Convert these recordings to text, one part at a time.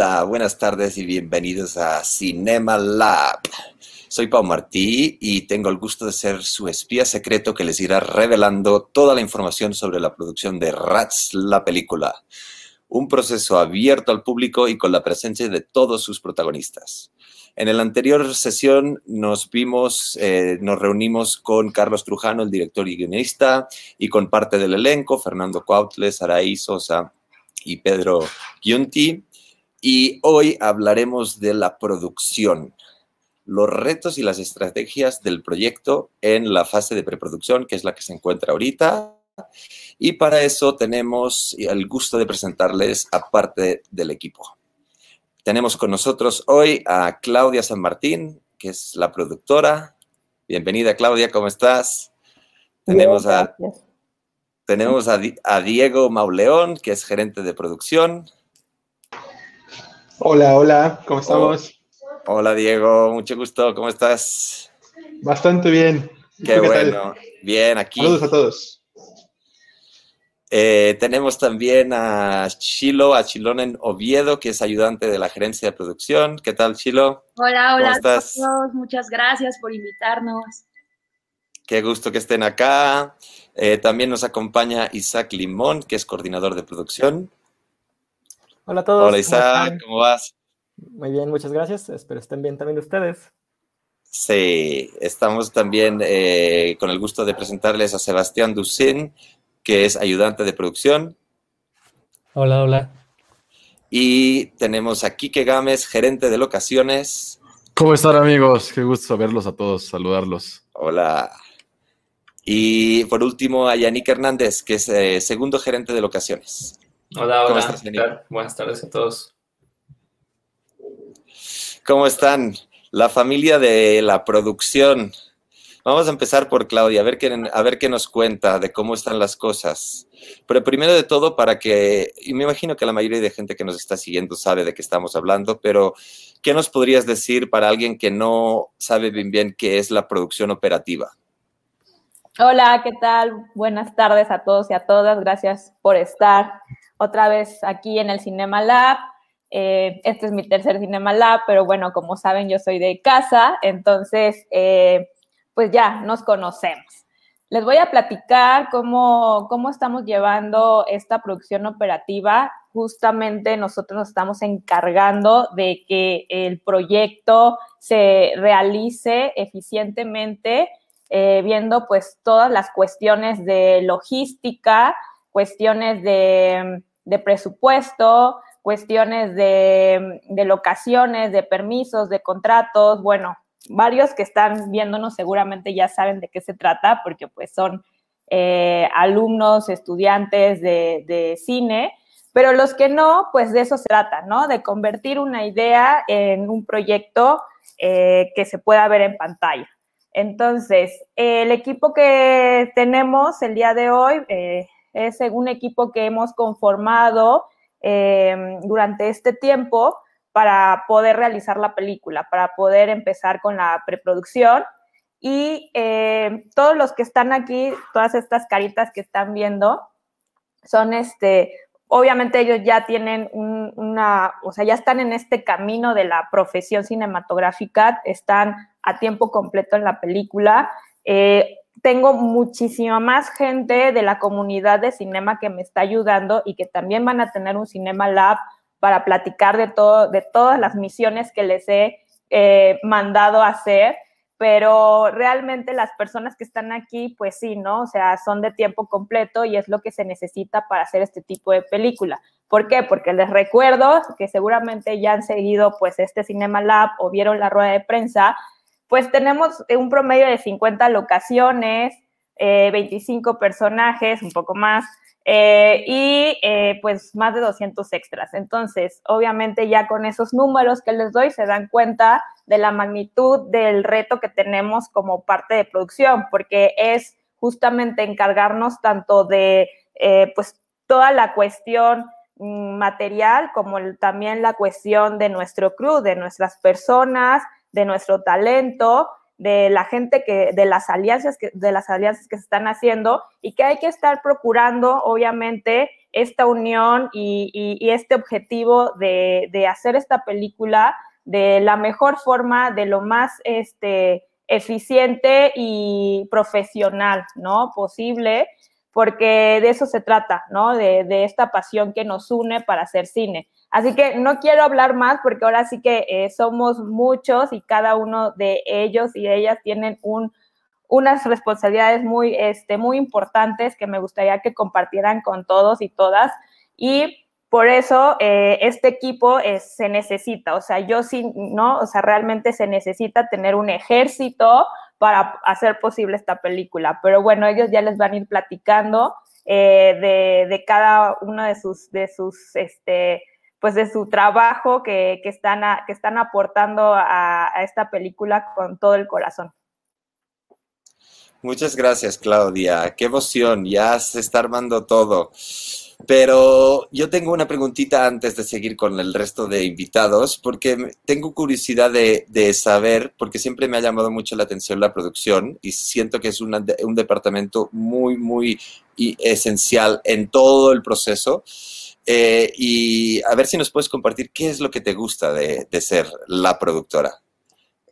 Hola, buenas tardes y bienvenidos a Cinema Lab. Soy Pau Martí y tengo el gusto de ser su espía secreto que les irá revelando toda la información sobre la producción de Rats, la película. Un proceso abierto al público y con la presencia de todos sus protagonistas. En la anterior sesión nos vimos, eh, nos reunimos con Carlos Trujano, el director y guionista, y con parte del elenco, Fernando Cuautles, Araí Sosa y Pedro Giunti. Y hoy hablaremos de la producción, los retos y las estrategias del proyecto en la fase de preproducción, que es la que se encuentra ahorita. Y para eso tenemos el gusto de presentarles a parte del equipo. Tenemos con nosotros hoy a Claudia San Martín, que es la productora. Bienvenida, Claudia, ¿cómo estás? tenemos a, tenemos a, a Diego Mauleón, que es gerente de producción. Hola, hola, ¿cómo estamos? Hola Diego, mucho gusto, ¿cómo estás? Bastante bien. Qué, bueno, bien aquí. Saludos a todos. Eh, tenemos también a Chilo, a Chilonen Oviedo, que es ayudante de la gerencia de producción. ¿Qué tal, Chilo? Hola, hola a todos. Muchas gracias por invitarnos. Qué gusto que estén acá. Eh, también nos acompaña Isaac Limón, que es coordinador de producción. Hola a todos. Hola Isaac, ¿cómo, vas? Muy bien, muchas gracias. Espero estén bien también ustedes. Sí, estamos también eh, con el gusto de presentarles a Sebastián Ducin, que es ayudante de producción. Hola, hola. Y tenemos a Quique Gámez, gerente de locaciones. ¿Cómo están amigos? Qué gusto verlos a todos, saludarlos. Hola. Y por último a Yannick Hernández, que es eh, segundo gerente de locaciones. Hola, hola. Buenas tardes a todos. ¿Cómo están? La familia de la producción. Vamos a empezar por Claudia, a ver, qué, a ver qué nos cuenta de cómo están las cosas. Pero primero de todo, para que, y me imagino que la mayoría de gente que nos está siguiendo sabe de qué estamos hablando, pero ¿qué nos podrías decir para alguien que no sabe bien bien qué es la producción operativa? Hola, ¿qué tal? Buenas tardes a todos y a todas. Gracias por estar otra vez aquí en el Cinema Lab. Eh, este es mi tercer Cinema Lab, pero bueno, como saben, yo soy de casa, entonces, eh, pues ya nos conocemos. Les voy a platicar cómo, cómo estamos llevando esta producción operativa. Justamente nosotros nos estamos encargando de que el proyecto se realice eficientemente, eh, viendo pues todas las cuestiones de logística, cuestiones de de presupuesto, cuestiones de, locaciones, de permisos, de contratos, bueno, varios que están viéndonos seguramente ya saben de qué se trata, porque pues son eh, alumnos, estudiantes de, cine, pero los que no, pues de eso se trata, ¿no? De convertir una idea en un proyecto eh, que se pueda ver en pantalla. Entonces, el equipo que tenemos el día de hoy, eh, es un equipo que hemos conformado em, durante este tiempo para poder realizar la película, para poder empezar con la preproducción. Y em, todos los que están aquí, todas estas caritas que están viendo, son este, obviamente ellos ya tienen una, o sea, ya están en este camino de la profesión cinematográfica, están a tiempo completo en la película. Eh, tengo muchísima más gente de la comunidad de cinema que me está ayudando y que también van a tener un Cinema Lab para platicar de, todo, de todas las misiones que les he eh, mandado a hacer, pero realmente las personas que están aquí, pues sí, ¿no? O sea, son de tiempo completo y es lo que se necesita para hacer este tipo de película. ¿Por qué? Porque les recuerdo que seguramente ya han seguido pues este Cinema Lab o vieron la rueda de prensa, pues tenemos un promedio de 50 locaciones, 25 eh, personajes, un poco más, eh, y eh, pues más de 200 extras. Entonces, obviamente ya con esos números que les doy se dan cuenta de la magnitud del reto que tenemos como parte de producción, porque es justamente encargarnos tanto de pues toda la cuestión mm, material como también la cuestión de nuestro crew, de nuestras personas, de nuestro talento, de la gente que, de las alianzas que, de las alianzas que se están haciendo y que hay que estar procurando, obviamente, esta unión y, este objetivo de, hacer esta película de la mejor forma, de lo más este, eficiente y profesional, ¿no? Posible, porque de eso se trata, ¿no? De, esta pasión que nos une para hacer cine. Así que no quiero hablar más porque ahora sí que eh, somos muchos y cada uno de ellos y ellas tienen un, unas responsabilidades muy, este, muy importantes que me gustaría que compartieran con todos y todas. Y por eso eh, este equipo se necesita, o sea, yo sí, ¿no? O sea, realmente se necesita tener un ejército para hacer posible esta película. Pero bueno, ellos ya les van a ir platicando eh, de, cada uno de sus, de sus, este, pues de su trabajo que, están, que están aportando a, esta película con todo el corazón. Muchas gracias, Claudia. Qué emoción, ya se está armando todo. Pero yo tengo una preguntita antes de seguir con el resto de invitados, porque tengo curiosidad de, saber, porque siempre me ha llamado mucho la atención la producción y siento que es un departamento muy, muy esencial en todo el proceso. Eh, y a ver si nos puedes compartir qué es lo que te gusta de, ser la productora.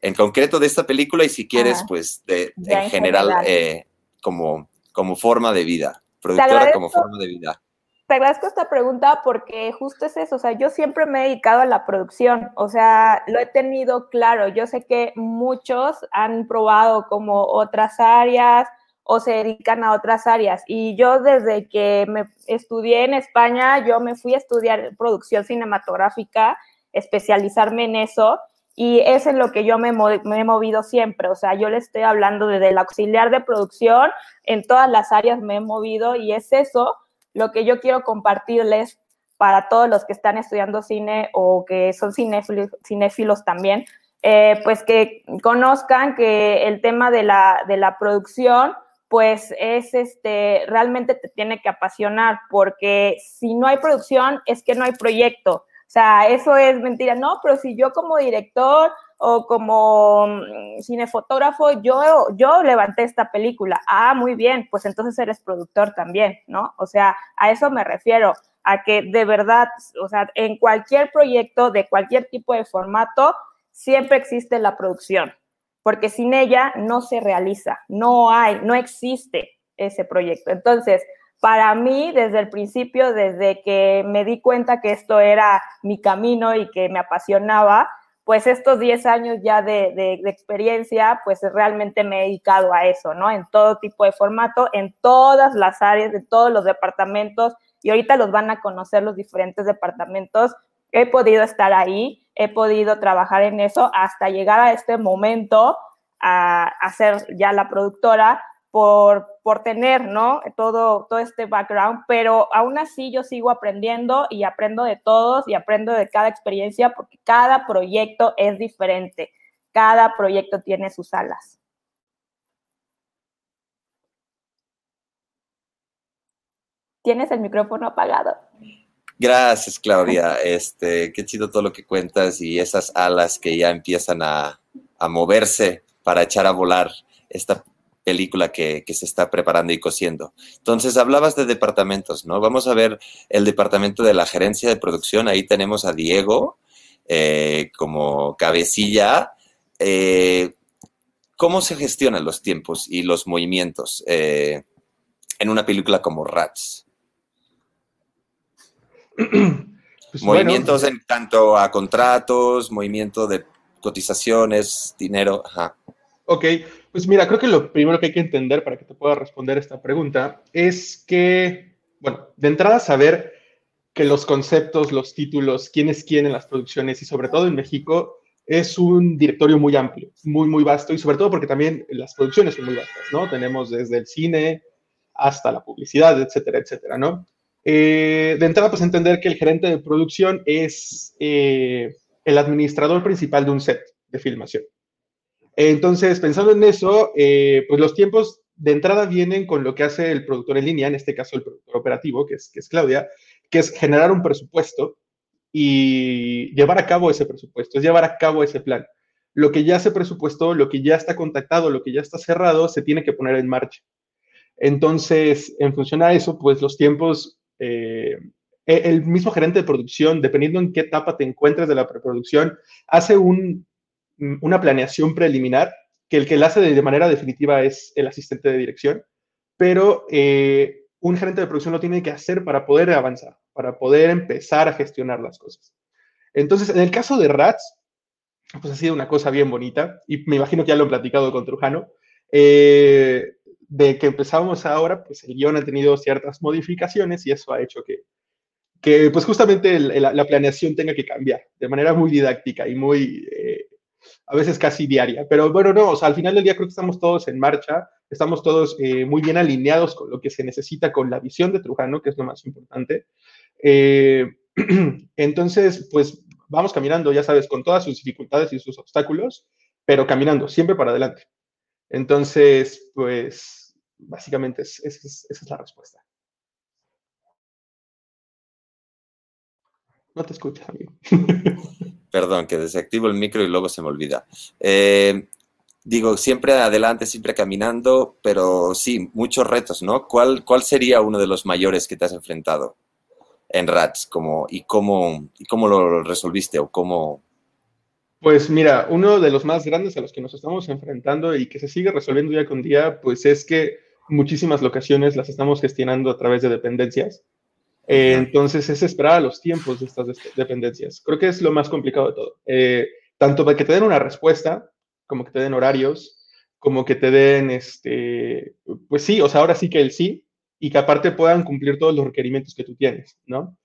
En concreto de esta película y si quieres, pues de, en, general, eh, como, como forma de vida. Productora como forma de vida te agradezco esta pregunta porque justo es eso, o sea, yo siempre me he dedicado a la producción, o sea, lo he tenido claro, yo sé que muchos han probado como otras áreas o se dedican a otras áreas. Y yo desde que me estudié en España, yo me fui a estudiar producción cinematográfica, especializarme en eso y es en lo que yo me, me he movido siempre, o sea, yo le estoy hablando desde el auxiliar de producción, en todas las áreas me he movido y es eso lo que yo quiero compartirles para todos los que están estudiando cine o que son cinéfilos, también, eh, pues que conozcan que el tema de la, de la producción, pues es este, realmente te tiene que apasionar, porque si no hay producción es que no hay proyecto. O sea, eso es mentira. No, pero si yo como director o como mm, cinefotógrafo, yo, yo levanté esta película. Ah, muy bien, pues entonces eres productor también, ¿no? O sea, a eso me refiero, a que de verdad, o sea, en cualquier proyecto, de cualquier tipo de formato, siempre existe la producción, porque sin ella no se realiza, no hay, no existe ese proyecto. Entonces, para mí, desde el principio, desde que me di cuenta que esto era mi camino y que me apasionaba, pues estos 10 años ya de, experiencia, pues realmente me he dedicado a eso, ¿no? En todo tipo de formato, en todas las áreas, de todos los departamentos, y ahorita los van a conocer los diferentes departamentos. He podido estar ahí, he podido trabajar en eso hasta llegar a este momento a, a ser ya la productora, por, por tener, ¿no? Todo, todo este background, pero aún así yo sigo aprendiendo y aprendo de todos y aprendo de cada experiencia porque cada proyecto es diferente, cada proyecto tiene sus alas. Tienes el micrófono apagado. Gracias, Claudia. Este, qué chido todo lo que cuentas y esas alas que ya empiezan a, moverse para echar a volar esta película que, se está preparando y cosiendo. Entonces, hablabas de departamentos, ¿no? Vamos a ver el departamento de la gerencia de producción. Ahí tenemos a Diego eh, como cabecilla. Eh, ¿Cómo se gestionan los tiempos y los movimientos eh, en una película como Rats? Pues movimientos en tanto a contratos, movimiento de cotizaciones, dinero. Ajá. Ok, pues mira, creo que lo primero que hay que entender para que te pueda responder esta pregunta es que, bueno, de entrada saber que los conceptos, los títulos, quién es quién en las producciones y sobre todo en México es un directorio muy amplio, muy, muy vasto y sobre todo porque también las producciones son muy vastas, ¿no? Tenemos desde el cine hasta la publicidad, etcétera, etcétera, ¿no? Eh, de entrada, pues entender que el gerente de producción es eh, el administrador principal de un set de filmación. Entonces, pensando en eso, eh, pues los tiempos de entrada vienen con lo que hace el productor en línea, en este caso el productor operativo, que es, que es Claudia, que es generar un presupuesto y llevar a cabo ese presupuesto, es llevar a cabo ese plan. Lo que ya se presupuestó, lo que ya está contactado, lo que ya está cerrado, se tiene que poner en marcha. Entonces, en función a eso, pues los tiempos Eh, e, el mismo gerente de producción, dependiendo en qué etapa te encuentres de la preproducción, hace un, una planeación preliminar que el que la hace de, manera definitiva es el asistente de dirección, pero eh, un gerente de producción lo tiene que hacer para poder avanzar, para poder empezar a gestionar las cosas. Entonces, en el caso de RATS, pues ha sido una cosa bien bonita, y me imagino que ya lo he platicado con Trujano, eh, de que empezamos ahora, pues el guion ha tenido ciertas modificaciones y eso ha hecho que, que pues justamente la planeación tenga que cambiar de manera muy didáctica y muy, eh, a veces casi diaria. Pero bueno, no, al final del día creo que estamos todos en marcha, estamos todos eh, muy bien alineados con lo que se necesita, con la visión de Trujano, que es lo más importante. entonces, pues vamos caminando, ya sabes, con todas sus dificultades y sus obstáculos, pero caminando, siempre para adelante. Entonces, pues, básicamente esa es la respuesta. No te escuchas, amigo. Perdón, que desactivo el micro y luego se me olvida. Eh, digo, siempre adelante, siempre caminando, pero sí, muchos retos, ¿no? ¿Cuál, ¿Cuál sería uno de los mayores que te has enfrentado? en RATS cómo, y cómo lo resolviste o cómo... Pues mira, uno de los más grandes a los que nos estamos enfrentando y que se sigue resolviendo día con día, pues es que muchísimas locaciones las estamos gestionando a través de dependencias. entonces es esperar a los tiempos de estas dependencias. Creo que es lo más complicado de todo. Eh, tanto para que te den una respuesta, como que te den horarios, como que te den, este, pues sí, o sea, ahora sí que el sí, y que aparte puedan cumplir todos los requerimientos que tú tienes, ¿no?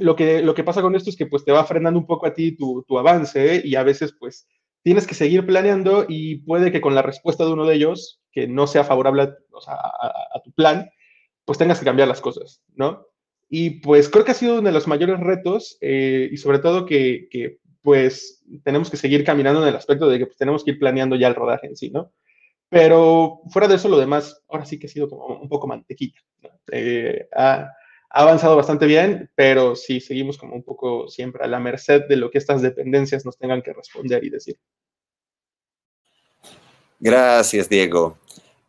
Lo, que, lo que pasa con esto es que pues te va frenando un poco a ti tu, tu avance y a veces pues tienes que seguir planeando y puede que con la respuesta de uno de ellos, que no sea favorable a, tu plan, pues tengas que cambiar las cosas, ¿no? Y pues creo que ha sido uno de los mayores retos eh, y sobre todo que, que, pues tenemos que seguir caminando en el aspecto de que pues, tenemos que ir planeando ya el rodaje en sí, ¿no? Pero fuera de eso, lo demás, ahora sí que ha sido como un poco mantequilla. Eh, ha, avanzado bastante bien, pero sí seguimos como un poco siempre a la merced de lo que estas dependencias nos tengan que responder y decir. Gracias, Diego.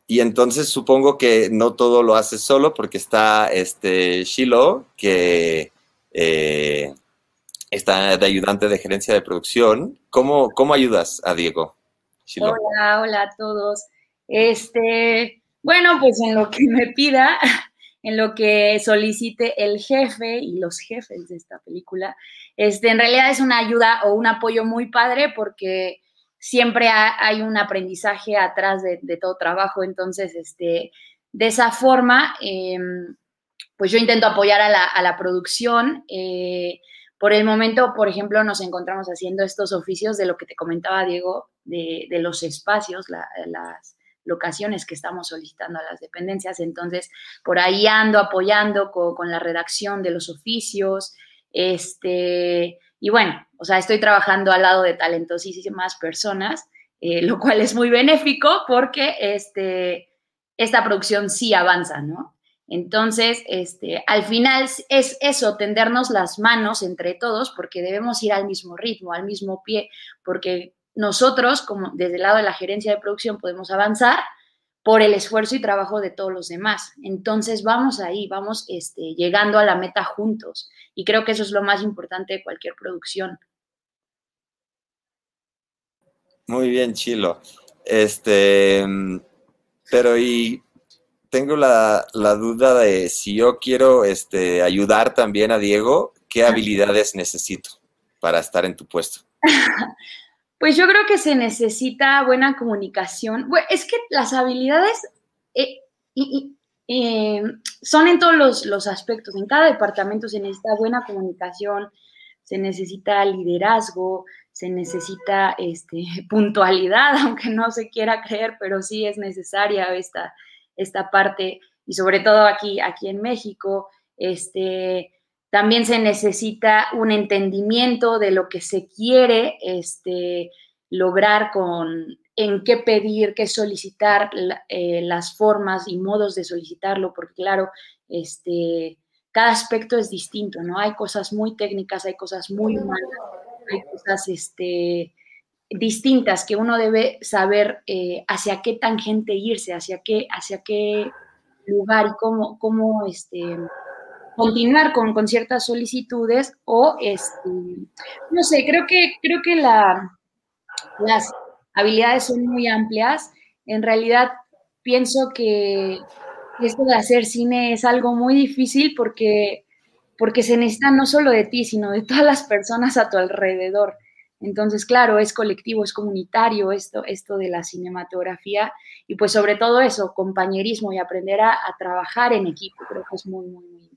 Y entonces supongo que no todo lo haces solo porque está este Shiloh, que eh, está de ayudante de gerencia de producción. ¿Cómo, cómo ayudas a Diego? Hola, hola a todos. Este, bueno, pues en lo que me pida, en lo que solicite el jefe y los jefes de esta película, este, en realidad es una ayuda o un apoyo muy padre porque siempre hay un aprendizaje atrás de, todo trabajo, entonces, este, de esa forma, em, pues yo intento apoyar a la, producción. Eh, por el momento, por ejemplo, nos encontramos haciendo estos oficios de lo que te comentaba Diego, de, los espacios, las locaciones que estamos solicitando a las dependencias. Entonces, por ahí ando apoyando con, la redacción de los oficios. Este, y bueno, o sea, estoy trabajando al lado de talentosísimas personas, eh, lo cual es muy benéfico porque este, esta producción sí avanza, ¿no? Entonces, este, al final es eso, tendernos las manos entre todos, porque debemos ir al mismo ritmo, al mismo pie, porque nosotros, como desde el lado de la gerencia de producción, podemos avanzar por el esfuerzo y trabajo de todos los demás. Entonces vamos ahí, vamos este, llegando a la meta juntos. Y creo que eso es lo más importante de cualquier producción. Muy bien, Chilo. Este, pero y tengo la, la, duda de si yo quiero este, ayudar también a Diego, ¿qué habilidades necesito para estar en tu puesto? Pues yo creo que se necesita buena comunicación. es que las habilidades eh, eh, son en todos los, aspectos. En cada departamento se necesita buena comunicación, se necesita liderazgo, se necesita este, puntualidad, aunque no se quiera creer, pero sí es necesaria esta, esta parte. Y sobre todo aquí, aquí en México, este, también se necesita un entendimiento de lo que se quiere este, lograr con en qué pedir, qué solicitar, eh, las formas y modos de solicitarlo, porque claro, este, cada aspecto es distinto, ¿no? Hay cosas muy técnicas, hay cosas muy humanas, hay cosas este, distintas que uno debe saber eh, hacia qué tangente irse, hacia qué, hacia qué lugar y cómo, cómo este, continuar con, con, ciertas solicitudes o, este, no sé, creo que, creo que la, las habilidades son muy amplias. En realidad, pienso que esto de hacer cine es algo muy difícil porque, porque se necesita no solo de ti, sino de todas las personas a tu alrededor. Entonces, claro, es colectivo, es comunitario esto, esto de la cinematografía y pues sobre todo eso, compañerismo y aprender a, a trabajar en equipo, creo que es muy, muy, muy.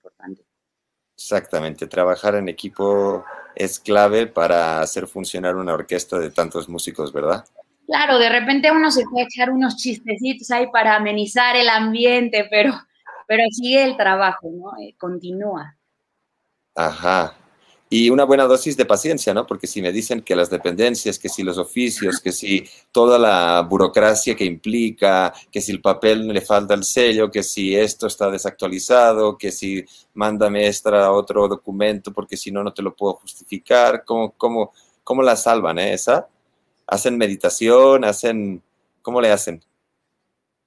Exactamente, trabajar en equipo es clave para hacer funcionar una orquesta de tantos músicos, ¿verdad? Claro, de repente uno se puede echar unos chistecitos ahí para amenizar el ambiente, pero, pero sigue el trabajo, ¿no? Eh, continúa. Ajá, y una buena dosis de paciencia, ¿no? Porque si me dicen que las dependencias, que si los oficios, que si toda la burocracia que implica, que si el papel le falta el sello, que si esto está desactualizado, que si mándame extra otro documento porque si no, no te lo puedo justificar, ¿cómo, cómo, cómo la salvan, eh? ¿Esa? ¿Hacen meditación? ¿Hacen, cómo le hacen?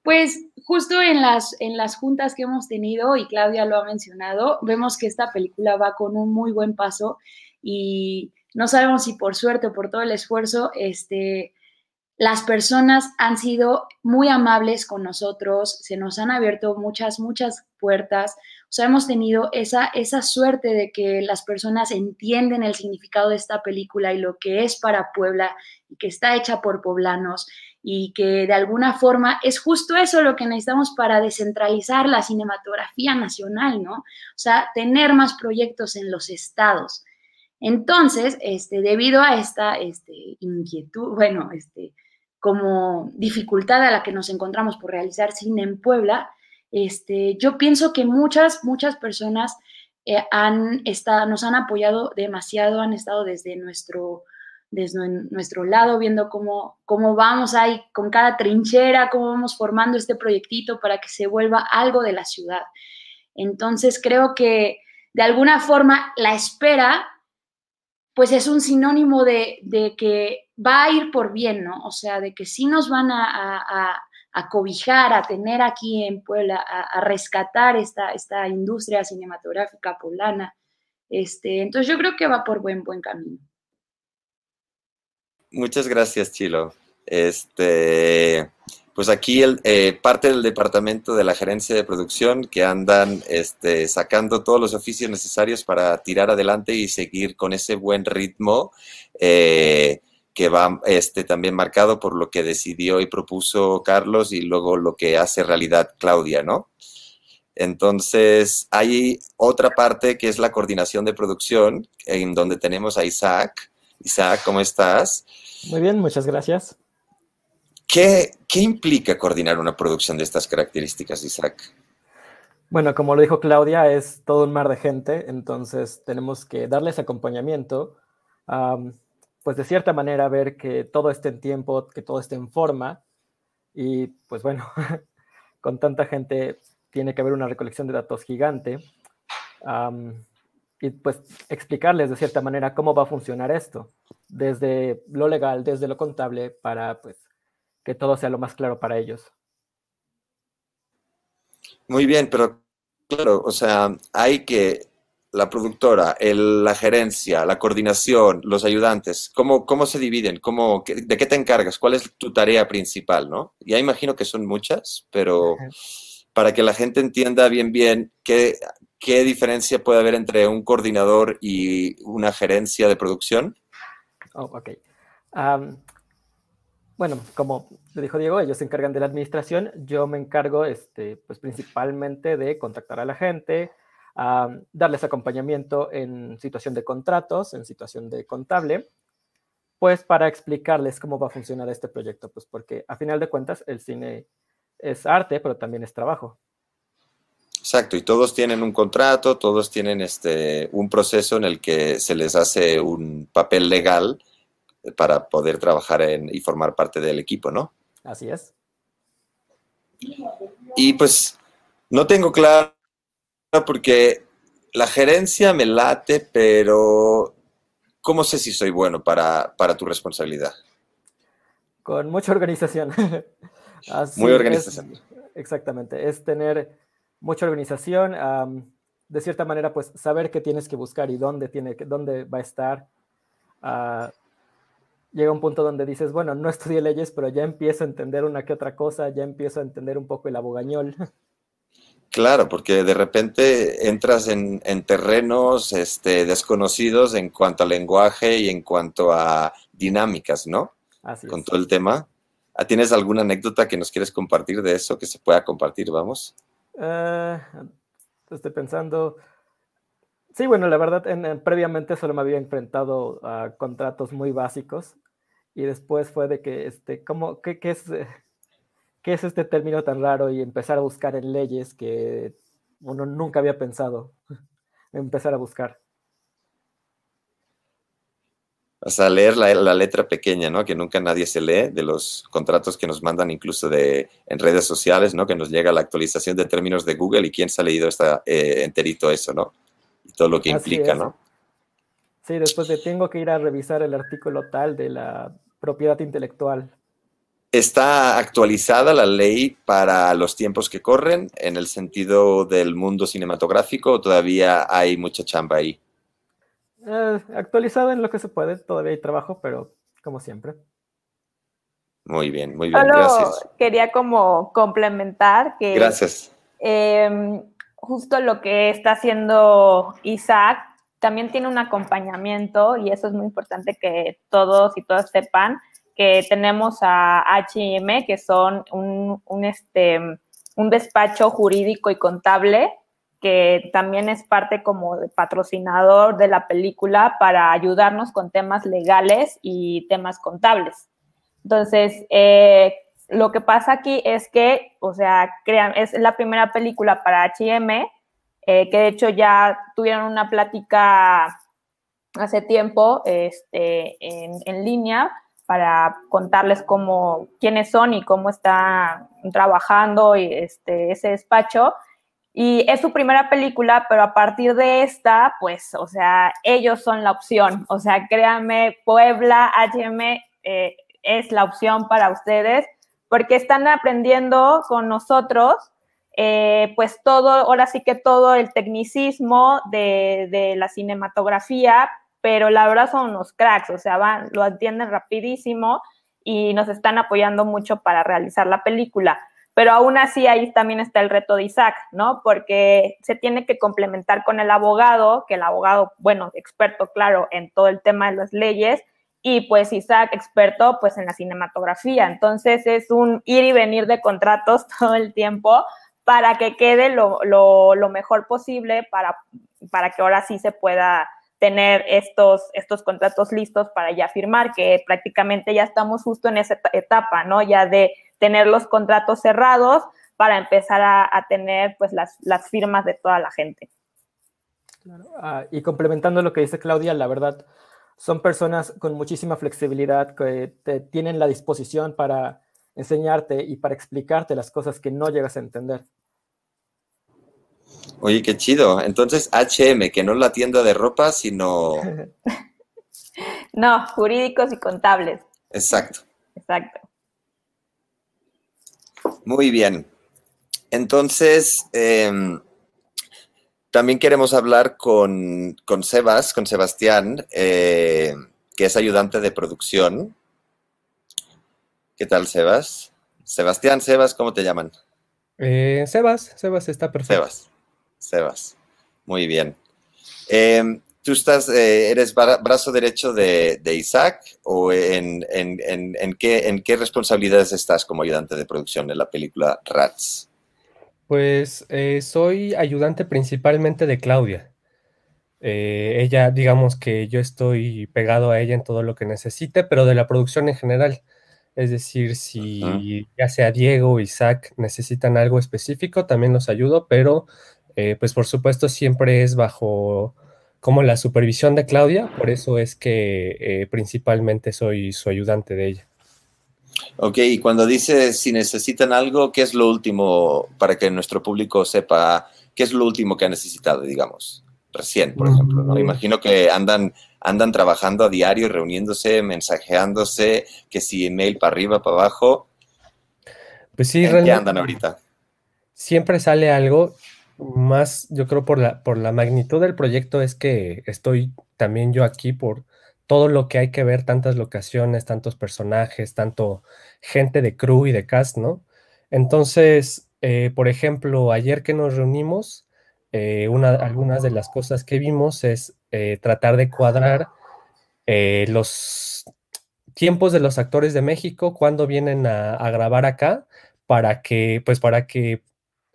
Pues justo en las, en las juntas que hemos tenido, y Claudia lo ha mencionado, vemos que esta película va con un muy buen paso y no sabemos si por suerte o por todo el esfuerzo, este, las personas han sido muy amables con nosotros, se nos han abierto muchas, muchas puertas. O sea, hemos tenido esa, esa suerte de que las personas entienden el significado de esta película y lo que es para Puebla y que está hecha por poblanos y que de alguna forma es justo eso lo que necesitamos para descentralizar la cinematografía nacional, ¿no? O sea, tener más proyectos en los estados. Entonces, este, debido a esta este, inquietud, bueno, este, como dificultad a la que nos encontramos por realizar cine en Puebla, este, yo pienso que muchas, muchas personas eh, han estado, nos han apoyado demasiado, han estado desde nuestro desde nuestro lado, viendo cómo, cómo vamos ahí con cada trinchera, cómo vamos formando este proyectito para que se vuelva algo de la ciudad. Entonces creo que de alguna forma la espera, pues es un sinónimo de, que va a ir por bien, ¿no? O sea, de que sí nos van a, a, cobijar, a tener aquí en Puebla, a, rescatar esta, esta industria cinematográfica poblana. Este, entonces yo creo que va por buen, buen camino. Muchas gracias, Chilo. Este, pues aquí el, eh, parte del departamento de la gerencia de producción que andan este, sacando todos los oficios necesarios para tirar adelante y seguir con ese buen ritmo eh, que va este, también marcado por lo que decidió y propuso Carlos y luego lo que hace realidad Claudia, ¿no? Entonces, hay otra parte que es la coordinación de producción, en donde tenemos a Isaac, Isaac, ¿cómo estás? Muy bien, muchas gracias. ¿Qué, implica coordinar una producción de estas características, Isaac? Bueno, como lo dijo Claudia, es todo un mar de gente, entonces tenemos que darles acompañamiento, pues de cierta manera ver que todo esté en tiempo, que todo esté en forma, y pues bueno, con tanta gente tiene que haber una recolección de datos gigante y pues explicarles de cierta manera cómo va a funcionar esto, desde lo legal, desde lo contable, para pues que todo sea lo más claro para ellos. Muy bien, pero claro, o sea, hay que la productora, la gerencia, la coordinación, los ayudantes, ¿cómo, cómo se dividen? ¿Cómo, ¿De qué te encargas? ¿Cuál es tu tarea principal? ¿no? Ya imagino que son muchas, pero para que la gente entienda bien bien qué, ¿qué diferencia puede haber entre un coordinador y una gerencia de producción? Oh, ok. bueno, como le dijo Diego, ellos se encargan de la administración. Yo me encargo, este, pues principalmente de contactar a la gente, darles acompañamiento en situación de contratos, en situación de contable, pues para explicarles cómo va a funcionar este proyecto, pues porque a final de cuentas el cine es arte, pero también es trabajo. Exacto, y todos tienen un contrato, todos tienen este, un proceso en el que se les hace un papel legal para poder trabajar en, y formar parte del equipo, ¿no? Así es. Y pues no tengo claro porque la gerencia me late, pero ¿cómo sé si soy bueno para, tu responsabilidad? Con mucha organización. Muy organización. exactamente, es tener mucha organización, de cierta manera, pues saber qué tienes que buscar y dónde, tiene dónde va a estar. Ah, llega un punto donde dices, bueno, no estudié leyes, pero ya empiezo a entender una que otra cosa, ya empiezo a entender un poco el abogañol. Claro, porque de repente entras en, terrenos este, desconocidos en cuanto a lenguaje y en cuanto a dinámicas, ¿no? Así Con todo el tema. Ah, ¿Tienes alguna anécdota que nos quieres compartir de eso, que se pueda compartir, vamos? Uh, estoy pensando. Sí, bueno, la verdad, en, previamente solo me había enfrentado a contratos muy básicos y después fue de que, este, ¿cómo, qué, qué es, qué es este término tan raro y empezar a buscar en leyes que uno nunca había pensado empezar a buscar? O sea, leer la, letra pequeña, ¿no? Que nunca nadie se lee de los contratos que nos mandan incluso de, en redes sociales, ¿no? Que nos llega la actualización de términos de Google y quién se ha leído esta, eh, enterito eso, ¿no? Y todo lo que implica, ¿no? Sí, después de tengo que ir a revisar el artículo tal de la propiedad intelectual. ¿Está actualizada la ley para los tiempos que corren en el sentido del mundo cinematográfico todavía hay mucha chamba ahí? Eh, actualizado en lo que se puede, todavía hay trabajo, pero como siempre. Muy bien, muy bien, gracias. Quería como complementar que... Gracias. Em, justo lo que está haciendo Isaac también tiene un acompañamiento y eso es muy importante que todos y todas sepan que tenemos a HM, que son un, un, este, un despacho jurídico y contable que también es parte como patrocinador de la película para ayudarnos con temas legales y temas contables. Entonces, eh, lo que pasa aquí es que, o sea, crean, es la primera película para HM, que de hecho ya tuvieron una plática hace tiempo este, en, línea para contarles cómo, quiénes son y cómo está trabajando y este, ese despacho. Y es su primera película, pero a partir de esta, pues, o sea, ellos son la opción. O sea, créanme, Puebla, HM es la opción para ustedes, porque están aprendiendo con nosotros, eh, pues todo, ahora sí que todo el tecnicismo de, de, la cinematografía, pero la verdad son unos cracks, o sea, van, lo entienden rapidísimo y nos están apoyando mucho para realizar la película. Pero aún así ahí también está el reto de Isaac, ¿no? Porque se tiene que complementar con el abogado, que el abogado, bueno, experto, claro, en todo el tema de las leyes, y pues Isaac, experto, pues en la cinematografía. Entonces es un ir y venir de contratos todo el tiempo para que quede lo, lo, mejor posible para, para que ahora sí se pueda tener estos, estos contratos listos para ya firmar, que prácticamente ya estamos justo en esa etapa, ¿no? Ya de tener los contratos cerrados para empezar a, tener pues las, firmas de toda la gente. Ah, y complementando lo que dice Claudia, la verdad, son personas con muchísima flexibilidad que te tienen la disposición para enseñarte y para explicarte las cosas que no llegas a entender. Oye, qué chido. Entonces, HM, que no es la tienda de ropa, sino... no, jurídicos y contables. Exacto. Exacto. Muy bien. Entonces, em, también queremos hablar con, Sebas, con Sebastián, eh, que es ayudante de producción. ¿Qué tal, Sebas? Sebastián, Sebas, ¿cómo te llaman? Eh, Sebas, Sebas está perfecto. Sebas, Sebas. Muy bien. Em, ¿Tú estás, eh, eres brazo derecho de, Isaac o en, qué, en qué responsabilidades estás como ayudante de producción en la película Rats? Pues eh, soy ayudante principalmente de Claudia. Eh, ella, digamos que yo estoy pegado a ella en todo lo que necesite, pero de la producción en general. Es decir, si ya sea Diego o Isaac necesitan algo específico, también los ayudo, pero pues por supuesto siempre es bajo como la supervisión de Claudia, por eso es que eh, principalmente soy su ayudante de ella. Ok, y cuando dice si necesitan algo, ¿qué es lo último para que nuestro público sepa qué es lo último que ha necesitado, digamos? Recién, por ejemplo, ¿no? Mm. Imagino que andan, andan trabajando a diario, reuniéndose, mensajeándose, que si email para arriba, para abajo. Pues sí, ¿En qué andan ahorita? siempre sale algo más, yo creo por la, por la magnitud del proyecto es que estoy también yo aquí por todo lo que hay que ver, tantas locaciones, tantos personajes, tanto gente de crew y de cast, ¿no? Entonces, eh, por ejemplo, ayer que nos reunimos, eh, una, algunas de las cosas que vimos es eh, tratar de cuadrar los tiempos de los actores de México cuando vienen a, a, grabar acá para que, pues para que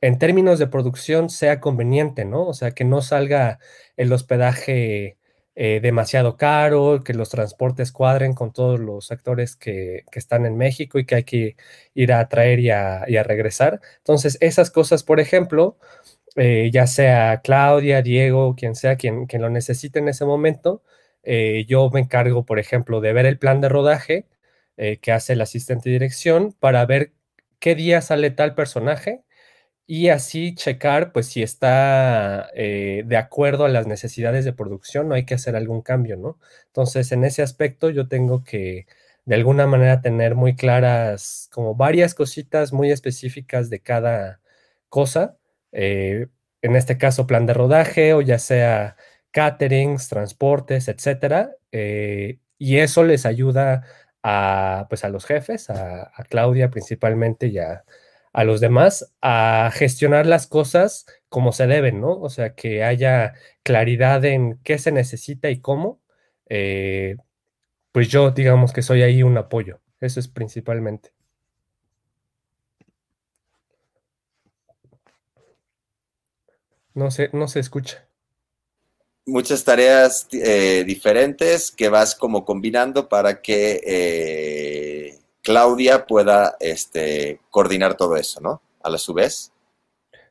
en términos de producción sea conveniente, ¿no? O sea, que no salga el hospedaje eh, demasiado caro, que los transportes cuadren con todos los actores que, están en México y que hay que ir a traer y a, regresar. Entonces, esas cosas, por ejemplo, eh, ya sea Claudia, Diego, quien sea, quien, quien lo necesite en ese momento, eh, yo me encargo, por ejemplo, de ver el plan de rodaje que hace el asistente de dirección para ver qué día sale tal personaje y así checar pues si está eh, de acuerdo a las necesidades de producción, no hay que hacer algún cambio, ¿no? Entonces, en ese aspecto yo tengo que de alguna manera tener muy claras como varias cositas muy específicas de cada cosa, eh, en este caso plan de rodaje o ya sea caterings, transportes, etcétera, eh, y eso les ayuda a, pues a los jefes, a, a Claudia principalmente y a a los demás a gestionar las cosas como se deben, ¿no? O sea, que haya claridad en qué se necesita y cómo. Eh, pues yo digamos que soy ahí un apoyo. Eso es principalmente. No se, no se escucha. Muchas tareas eh, diferentes que vas como combinando para que eh, Claudia pueda este, coordinar todo eso, ¿no? A la su vez.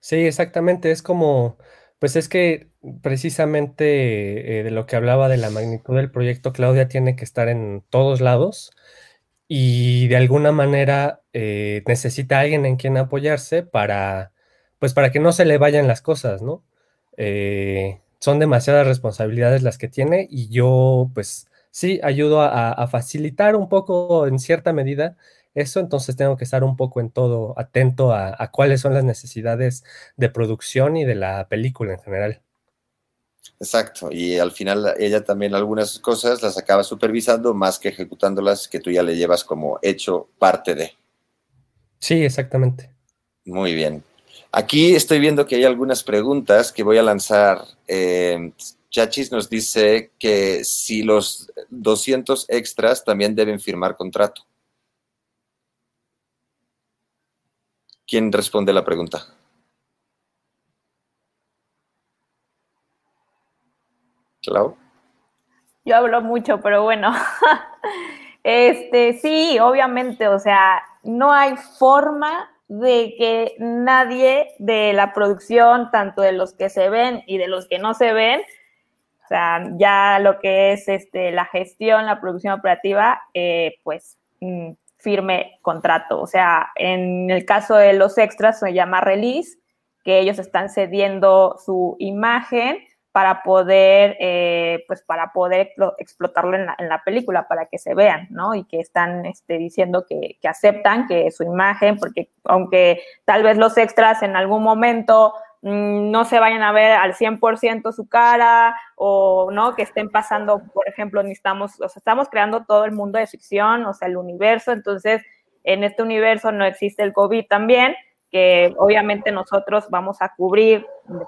Sí, exactamente. Es como, pues es que precisamente eh, de lo que hablaba de la magnitud del proyecto, Claudia tiene que estar en todos lados y de alguna manera eh, necesita alguien en quien apoyarse para, pues para que no se le vayan las cosas, ¿no? Eh, son demasiadas responsabilidades las que tiene y yo, pues, sí ayudo a, facilitar un poco en cierta medida eso, entonces tengo que estar un poco en todo atento a, cuáles son las necesidades de producción y de la película en general. Exacto, y al final ella también algunas cosas las acaba supervisando más que ejecutándolas que tú ya le llevas como hecho parte de. Sí, exactamente. Muy bien. Aquí estoy viendo que hay algunas preguntas que voy a lanzar. Eh, Chachis nos dice que si los 200 extras también deben firmar contrato. ¿Quién responde la pregunta? Clau. Yo hablo mucho, pero bueno. Este, sí, obviamente, o sea, no hay forma de que nadie de la producción, tanto de los que se ven y de los que no se ven, o sea, ya lo que es este, la gestión, la producción operativa, eh, pues mm, firme contrato. O sea, en el caso de los extras se llama release, que ellos están cediendo su imagen para poder, eh, pues para poder explotarlo en la, película, para que se vean, ¿no? Y que están este, diciendo que, que aceptan que su imagen, porque aunque tal vez los extras en algún momento Mm, no se vayan a ver al 100% su cara o no que estén pasando, por ejemplo, necesitamos, o sea, estamos creando todo el mundo de ficción, o sea, el universo, entonces en este universo no existe el COVID también, que obviamente nosotros vamos a cubrir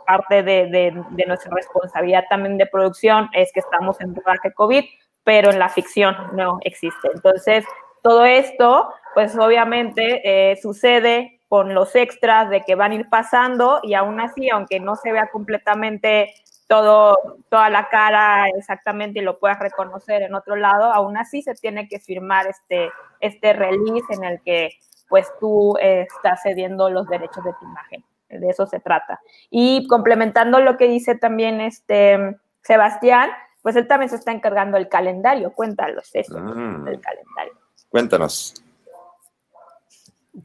parte de, de, nuestra responsabilidad también de producción, es que estamos en rodaje COVID, pero en la ficción no existe. Entonces, todo esto, pues obviamente eh, sucede con los extras de que van a ir pasando y aún así, aunque no se vea completamente todo, toda la cara exactamente y lo puedas reconocer en otro lado, aún así se tiene que firmar este, este release en el que pues tú estás cediendo los derechos de tu imagen. De eso se trata. Y complementando lo que dice también este Sebastián, pues él también se está encargando del calendario. Cuéntanos eso, mm. del calendario. Cuéntanos.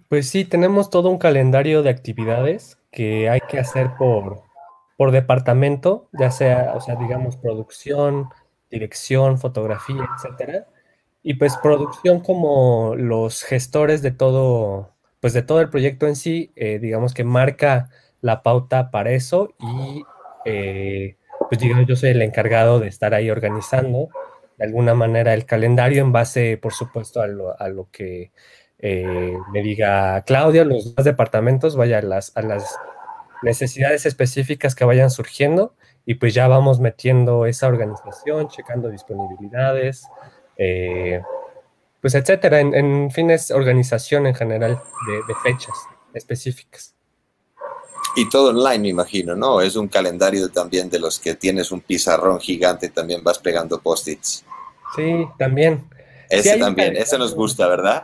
Pues sí, tenemos todo un calendario de actividades que hay que hacer por, por departamento, ya sea, o sea, digamos, producción, dirección, fotografía, etcétera. Y pues producción como los gestores de todo, pues de todo el proyecto en sí, eh, digamos que marca la pauta para eso y eh, pues digamos yo soy el encargado de estar ahí organizando de alguna manera el calendario en base, por supuesto, a lo, a lo que eh, me diga Claudia, los dos departamentos, vaya a las, a las necesidades específicas que vayan surgiendo y pues ya vamos metiendo esa organización, checando disponibilidades, eh, pues etcétera, en, en, fines organización en general de, de, fechas específicas. Y todo online, me imagino, ¿no? Es un calendario también de los que tienes un pizarrón gigante, también vas pegando post-its. Sí, también. Ese también, ese nos gusta, ¿verdad?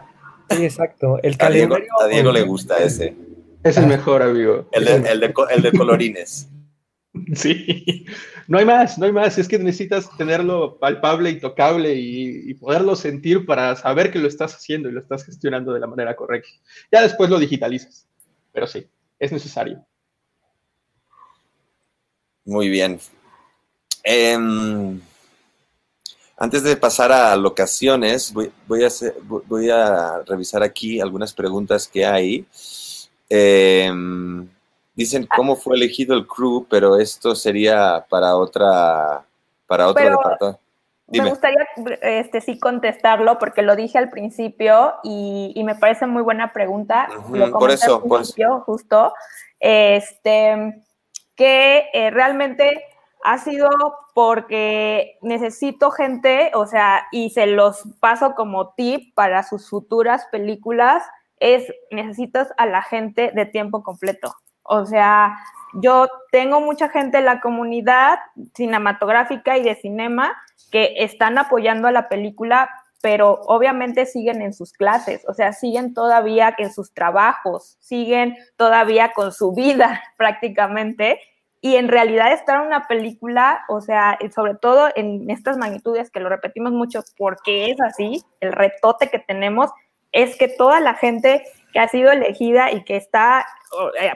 Sí, exacto. El a Diego, a Diego le gusta ese. Es el mejor, amigo. El de, el de, el de colorines. Sí, no hay más, no hay más. Es que necesitas tenerlo palpable y tocable y, poderlo sentir para saber que lo estás haciendo y lo estás gestionando de la manera correcta. Ya después lo digitalizas, pero sí, es necesario. Muy bien. Eh, antes de pasar a locaciones, voy, a, revisar aquí algunas preguntas que hay. Eh, dicen cómo fue elegido el crew, pero esto sería para otra, para otro pero departamento. Dime. Me gustaría este, sí contestarlo porque lo dije al principio y, y me parece muy buena pregunta. Uh -huh, por eso, al principio, por eso. justo, este, que eh, realmente ha sido porque necesito gente, o sea, y se los paso como tip para sus futuras películas, es necesitas a la gente de tiempo completo. O sea, yo tengo mucha gente en la comunidad cinematográfica y de cinema que están apoyando a la película, pero obviamente siguen en sus clases, o sea, siguen todavía en sus trabajos, siguen todavía con su vida prácticamente. Y en realidad estar en una película, o sea, sobre todo en estas magnitudes que lo repetimos mucho porque es así, el retote que tenemos es que toda la gente que ha sido elegida y que está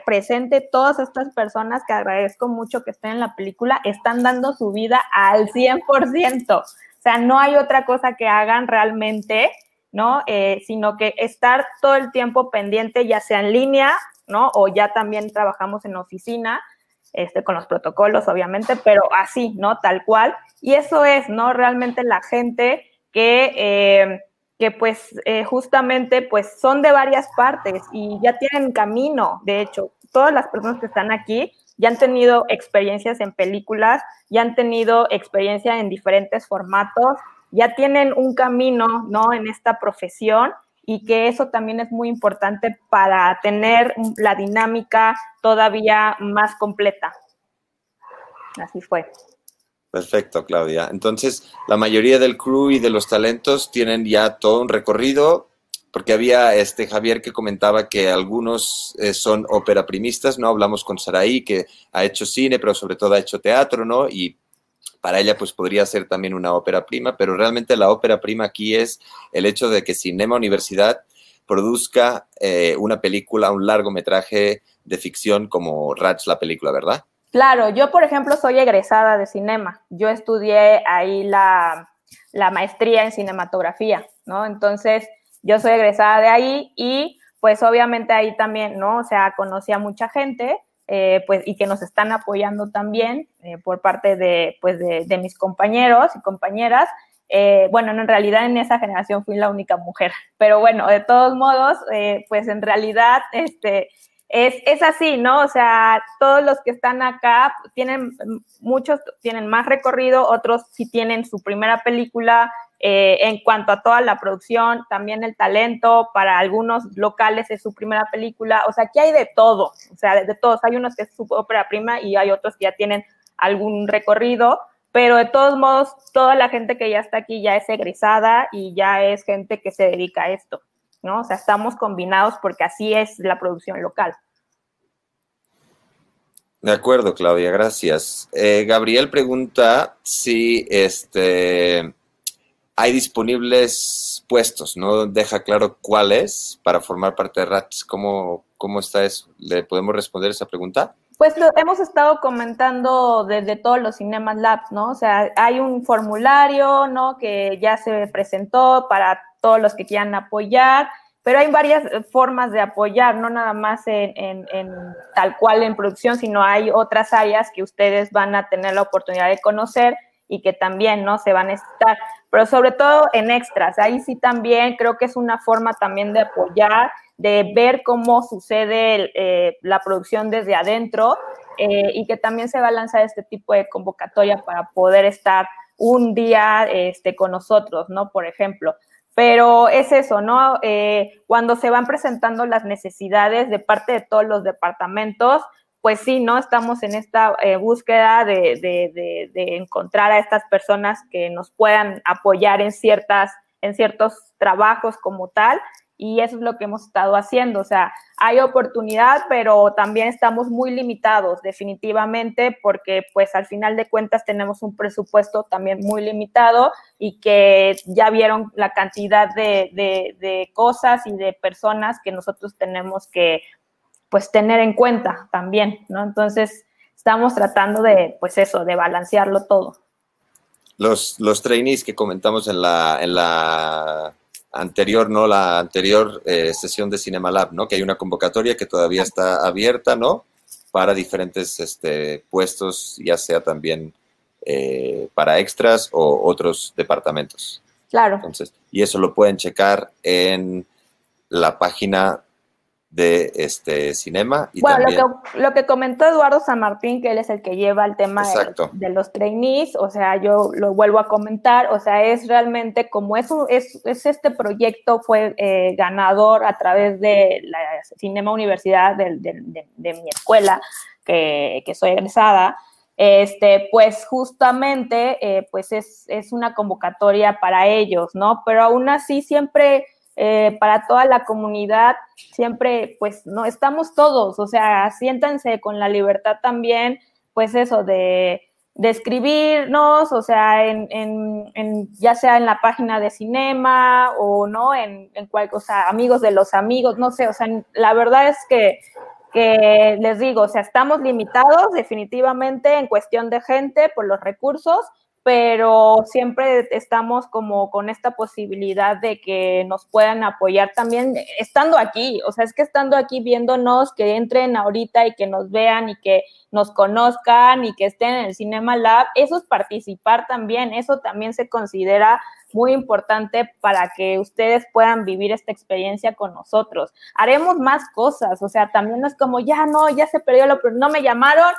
presente, todas estas personas que agradezco mucho que estén en la película, están dando su vida al 100%. O sea, no hay otra cosa que hagan realmente, ¿no? Eh, sino que estar todo el tiempo pendiente, ya sea en línea, ¿no? O ya también trabajamos en oficina, este, con los protocolos, obviamente, pero así, ¿no? Tal cual. Y eso es, ¿no? Realmente la gente que, eh, que pues, eh, justamente, pues, son de varias partes y ya tienen camino, de hecho, todas las personas que están aquí ya han tenido experiencias en películas, ya han tenido experiencia en diferentes formatos, ya tienen un camino, ¿no? En esta profesión y que eso también es muy importante para tener la dinámica todavía más completa. Así fue. Perfecto, Claudia. Entonces, la mayoría del crew y de los talentos tienen ya todo un recorrido, porque había este Javier que comentaba que algunos eh, son ópera primistas, ¿no? Hablamos con Saraí, que ha hecho cine, pero sobre todo ha hecho teatro, ¿no? Y para ella pues podría ser también una ópera prima, pero realmente la ópera prima aquí es el hecho de que Cinema Universidad produzca eh, una película, un largometraje de ficción como Rats la película, ¿verdad? Claro, yo por ejemplo soy egresada de cinema, yo estudié ahí la, la maestría en cinematografía, ¿no? Entonces yo soy egresada de ahí y pues obviamente ahí también, ¿no? O sea, conocí a mucha gente, eh, pues, y que nos están apoyando también eh, por parte de, pues, de, mis compañeros y compañeras. Eh, bueno, en realidad en esa generación fui la única mujer, pero bueno, de todos modos, pues en realidad este, es, es, así, ¿no? O sea, todos los que están acá tienen, muchos tienen más recorrido, otros sí tienen su primera película, eh, en cuanto a toda la producción, también el talento, para algunos locales es su primera película, o sea, aquí hay de todo, o sea, de, todos, hay unos que es su ópera prima y hay otros que ya tienen algún recorrido, pero de todos modos, toda la gente que ya está aquí ya es egresada y ya es gente que se dedica a esto, ¿no? O sea, estamos combinados porque así es la producción local. De acuerdo, Claudia, gracias. Eh, Gabriel pregunta si este hay disponibles puestos, no deja claro cuáles para formar parte de RATS. ¿Cómo, ¿Cómo está eso? ¿Le podemos responder esa pregunta? Pues lo hemos estado comentando desde todos los Cinemas Labs, ¿no? O sea, hay un formulario, ¿no? Que ya se presentó para todos los que quieran apoyar. Pero hay varias formas de apoyar, no nada más en, en, tal cual en producción, sino hay otras áreas que ustedes van a tener la oportunidad de conocer y que también no se van a estar, pero sobre todo en extras, ahí sí también creo que es una forma también de apoyar, de ver cómo sucede eh, la producción desde adentro eh, y que también se va a lanzar este tipo de convocatoria para poder estar un día este, con nosotros, ¿no? Por ejemplo. Pero es eso, ¿no? Eh, cuando se van presentando las necesidades de parte de todos los departamentos, pues sí, ¿no? Estamos en esta eh, búsqueda de, de, de, encontrar a estas personas que nos puedan apoyar en, ciertas, en ciertos trabajos como tal y eso es lo que hemos estado haciendo. O sea, hay oportunidad, pero también estamos muy limitados definitivamente porque pues al final de cuentas tenemos un presupuesto también muy limitado y que ya vieron la cantidad de, de, cosas y de personas que nosotros tenemos que pues tener en cuenta también, ¿no? Entonces, estamos tratando de, pues eso, de balancearlo todo. Los, los trainees que comentamos en la, en la anterior, ¿no? La anterior eh, sesión de Cinema Lab, ¿no? Que hay una convocatoria que todavía está abierta, ¿no? Para diferentes este, puestos, ya sea también eh, para extras o otros departamentos. Claro. Entonces, y eso lo pueden checar en la página de este cinema. Y bueno, lo, que, lo que comentó Eduardo San Martín, que él es el que lleva el tema de, los trainees, o sea, yo lo vuelvo a comentar, o sea, es realmente como es, es, es este proyecto fue eh, ganador a través de la Cinema Universidad de, de, mi escuela, que, que, soy egresada, este, pues justamente, eh, pues es, es una convocatoria para ellos, ¿no? Pero aún así siempre eh, para toda la comunidad, siempre, pues, no, estamos todos, o sea, siéntanse con la libertad también, pues eso, de, de escribirnos, o sea, en, en, ya sea en la página de cinema o no, en, en cual, o amigos de los amigos, no sé, o sea, la verdad es que, que les digo, o sea, estamos limitados definitivamente en cuestión de gente por los recursos, pero siempre estamos como con esta posibilidad de que nos puedan apoyar también estando aquí, o sea, es que estando aquí viéndonos, que entren ahorita y que nos vean y que nos conozcan y que estén en el Cinema Lab, eso es participar también, eso también se considera muy importante para que ustedes puedan vivir esta experiencia con nosotros. Haremos más cosas, o sea, también no es como, ya no, ya se perdió lo, no me llamaron,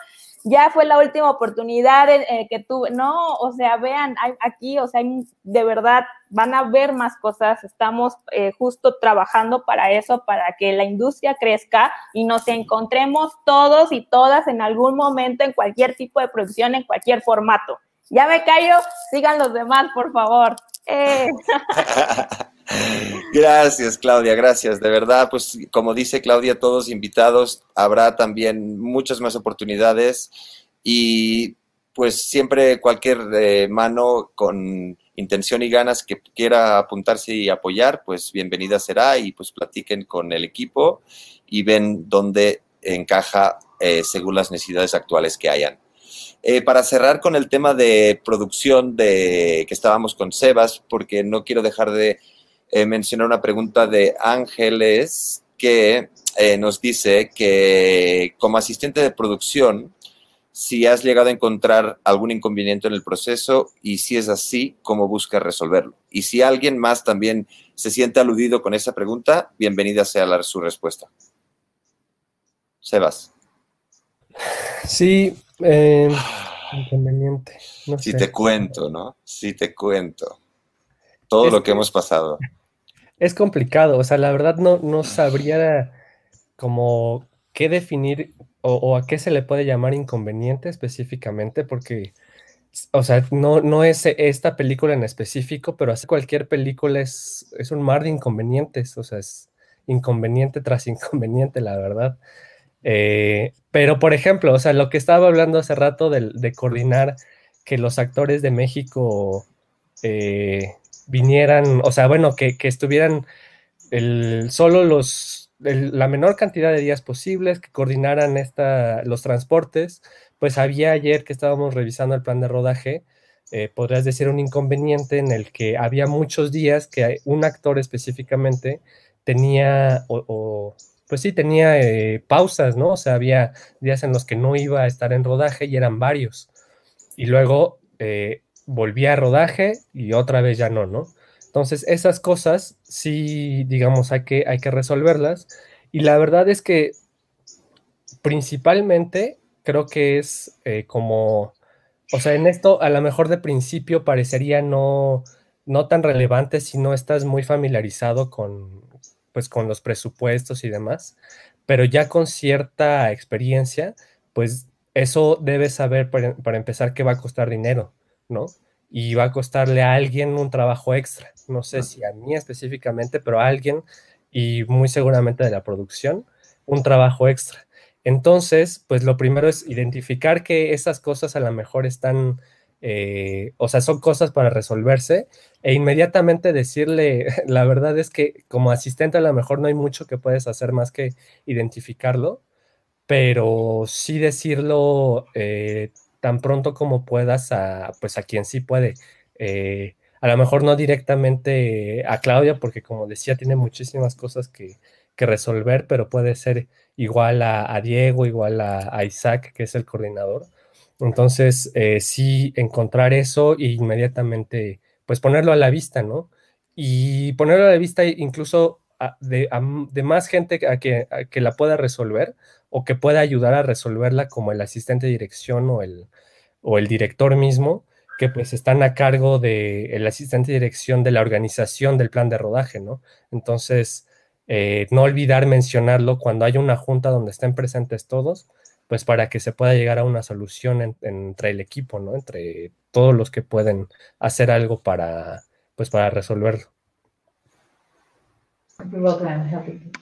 ya fue la última oportunidad que tuve. No, o sea, vean, hay, aquí, o sea, de verdad van a ver más cosas. Estamos eh, justo trabajando para eso, para que la industria crezca y nos encontremos todos y todas en algún momento en cualquier tipo de producción, en cualquier formato. Ya me callo, sigan los demás, por favor. Eh. Gracias, Claudia, gracias. De verdad, pues como dice Claudia, todos invitados, habrá también muchas más oportunidades y pues siempre cualquier eh, mano con intención y ganas que quiera apuntarse y apoyar, pues bienvenida será y pues platiquen con el equipo y ven dónde encaja eh, según las necesidades actuales que hayan. Eh, para cerrar con el tema de producción de que estábamos con Sebas, porque no quiero dejar de eh, mencionar una pregunta de Ángeles que eh, nos dice que como asistente de producción, si has llegado a encontrar algún inconveniente en el proceso y si es así, cómo buscas resolverlo. Y si alguien más también se siente aludido con esa pregunta, bienvenida sea la, su respuesta. Sebas. Sí, eh, inconveniente. si te cuento, ¿no? Si te cuento. Todo lo que hemos pasado es complicado, o sea, la verdad no, no sabría como qué definir o, a qué se le puede llamar inconveniente específicamente, porque, o sea, no, no es esta película en específico, pero así cualquier película es, es un mar de inconvenientes, o sea, es inconveniente tras inconveniente, la verdad. Eh, pero, por ejemplo, o sea, lo que estaba hablando hace rato de, de coordinar que los actores de México eh, vinieran, o sea, bueno, que, estuvieran el, solo los, la menor cantidad de días posibles, que coordinaran esta, los transportes, pues había ayer que estábamos revisando el plan de rodaje, eh, podrías decir un inconveniente en el que había muchos días que un actor específicamente tenía, o, pues sí, tenía eh, pausas, ¿no? O sea, había días en los que no iba a estar en rodaje y eran varios. Y luego eh, volvía a rodaje y otra vez ya no, ¿no? Entonces, esas cosas sí, digamos, hay que, hay que resolverlas. Y la verdad es que principalmente creo que es eh, como, o sea, en esto a lo mejor de principio parecería no, no tan relevante si no estás muy familiarizado con, pues, con los presupuestos y demás, pero ya con cierta experiencia, pues eso debes saber para, para empezar que va a costar dinero, ¿no? y va a costarle a alguien un trabajo extra. No sé si a mí específicamente, pero a alguien y muy seguramente de la producción, un trabajo extra. Entonces, pues lo primero es identificar que esas cosas a lo mejor están, eh, o sea, son cosas para resolverse e inmediatamente decirle, la verdad es que como asistente a lo mejor no hay mucho que puedes hacer más que identificarlo, pero sí decirlo eh, tan pronto como puedas a, pues a quien sí puede. Eh, a lo mejor no directamente a Claudia, porque como decía, tiene muchísimas cosas que, resolver, pero puede ser igual a, Diego, igual a, Isaac, que es el coordinador. Entonces, eh, sí, encontrar eso e inmediatamente, pues ponerlo a la vista, ¿no? Y ponerlo a la vista incluso de, más gente a que, que, la pueda resolver o que pueda ayudar a resolverla como el asistente de dirección o el, o el director mismo, que pues están a cargo del asistente de dirección de la organización del plan de rodaje, ¿no? Entonces, eh, no olvidar mencionarlo cuando haya una junta donde estén presentes todos, pues para que se pueda llegar a una solución entre el equipo, ¿no? Entre todos los que pueden hacer algo para, pues para resolverlo.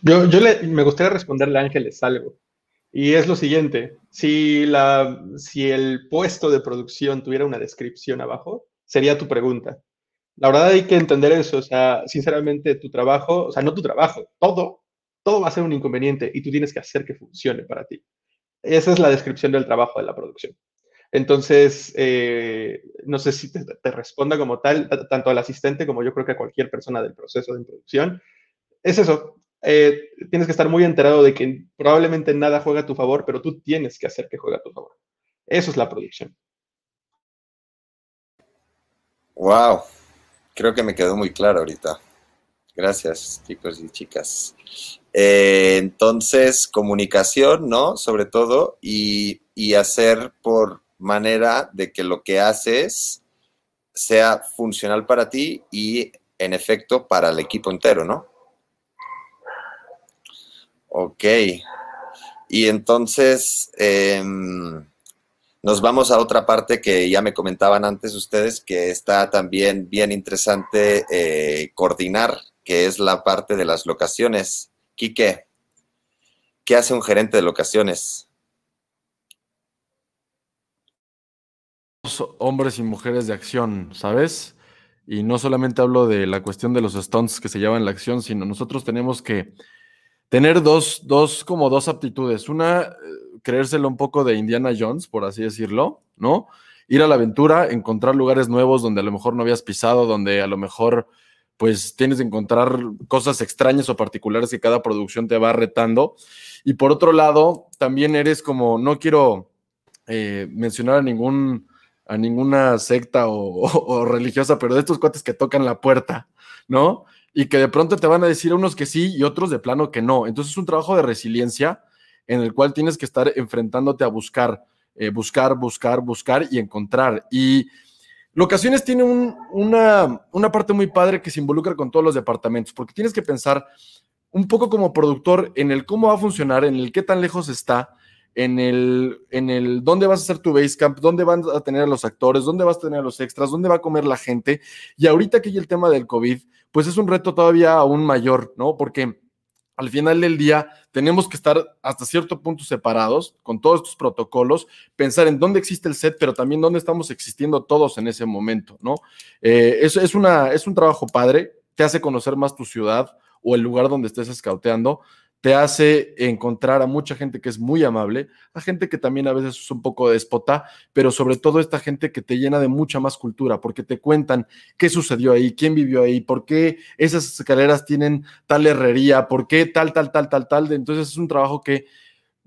Yo, yo le, me gustaría responderle a Ángeles algo. Y es lo siguiente, si, la, si el puesto de producción tuviera una descripción abajo, sería tu pregunta. La verdad hay que entender eso, o sea, sinceramente tu trabajo, o sea, no tu trabajo, todo, todo va a ser un inconveniente y tú tienes que hacer que funcione para ti. Esa es la descripción del trabajo de la producción. Entonces, eh, no sé si te, te, responda como tal, tanto al asistente como yo creo que a cualquier persona del proceso de producción. Es eso, eh, tienes que estar muy enterado de que probablemente nada juega a tu favor, pero tú tienes que hacer que juegue a tu favor. Eso es la producción. Wow, creo que me quedó muy claro ahorita. Gracias, chicos y chicas. Eh, entonces, comunicación, ¿no? Sobre todo, y, y hacer por manera de que lo que haces sea funcional para ti y, en efecto, para el equipo entero, ¿no? Ok. Y entonces em, nos vamos a otra parte que ya me comentaban antes ustedes, que está también bien interesante eh, coordinar, que es la parte de las locaciones. Quique, ¿qué hace un gerente de locaciones? Hombres y mujeres de acción, ¿sabes? Y no solamente hablo de la cuestión de los stunts que se llevan la acción, sino nosotros tenemos que tener dos, dos, como dos aptitudes. Una, eh, creérselo un poco de Indiana Jones, por así decirlo, ¿no? Ir a la aventura, encontrar lugares nuevos donde a lo mejor no habías pisado, donde a lo mejor pues tienes que encontrar cosas extrañas o particulares que cada producción te va retando. Y por otro lado, también eres como, no quiero eh, mencionar a ningún a ninguna secta o, o, religiosa, pero de estos cuates que tocan la puerta, ¿no? Y que de pronto te van a decir unos que sí y otros de plano que no. Entonces es un trabajo de resiliencia en el cual tienes que estar enfrentándote a buscar, eh, buscar, buscar, buscar y encontrar. Y Locaciones tiene una, una parte muy padre que se involucra con todos los departamentos, porque tienes que pensar un poco como productor en el cómo va a funcionar, en el qué tan lejos está, en el, en el dónde vas a hacer tu base camp, dónde van a tener a los actores, dónde vas a tener a los extras, dónde va a comer la gente. Y ahorita que hay el tema del COVID, pues es un reto todavía aún mayor, ¿no? Porque al final del día tenemos que estar hasta cierto punto separados con todos estos protocolos, pensar en dónde existe el set, pero también dónde estamos existiendo todos en ese momento, ¿no? Eh, es, una, es un trabajo padre, te hace conocer más tu ciudad o el lugar donde estés escauteando, te hace encontrar a mucha gente que es muy amable, a gente que también a veces es un poco despota, pero sobre todo esta gente que te llena de mucha más cultura, porque te cuentan qué sucedió ahí, quién vivió ahí, por qué esas escaleras tienen tal herrería, por qué tal, tal, tal, tal, tal. Entonces es un trabajo que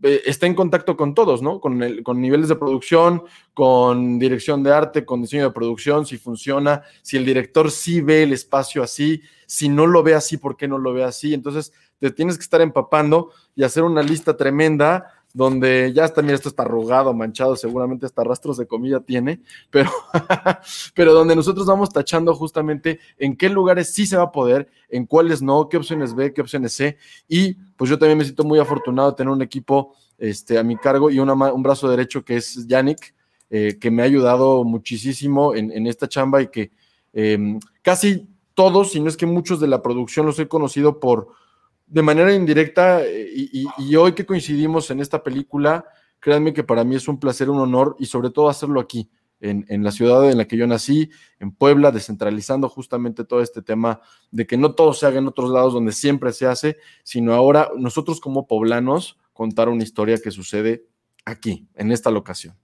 eh, está en contacto con todos, ¿no? Con, el, con niveles de producción, con dirección de arte, con diseño de producción, si funciona, si el director sí ve el espacio así, si no lo ve así, ¿por qué no lo ve así? Entonces, te tienes que estar empapando y hacer una lista tremenda donde ya mira, esto está arrugado, manchado, seguramente hasta rastros de comida tiene, pero, pero donde nosotros vamos tachando justamente en qué lugares sí se va a poder, en cuáles no, qué opciones B, qué opciones C, y pues yo también me siento muy afortunado de tener un equipo este, a mi cargo y un brazo derecho que es Yannick, eh, que me ha ayudado muchísimo en, esta chamba y que em, casi todos, si no es que muchos de la producción los he conocido por de manera indirecta, eh, y, hoy que coincidimos en esta película, créanme que para mí es un placer, un honor, y sobre todo hacerlo aquí, en, la ciudad en la que yo nací, en Puebla, descentralizando justamente todo este tema de que no todo se haga en otros lados donde siempre se hace, sino ahora nosotros como poblanos contar una historia que sucede aquí, en esta locación.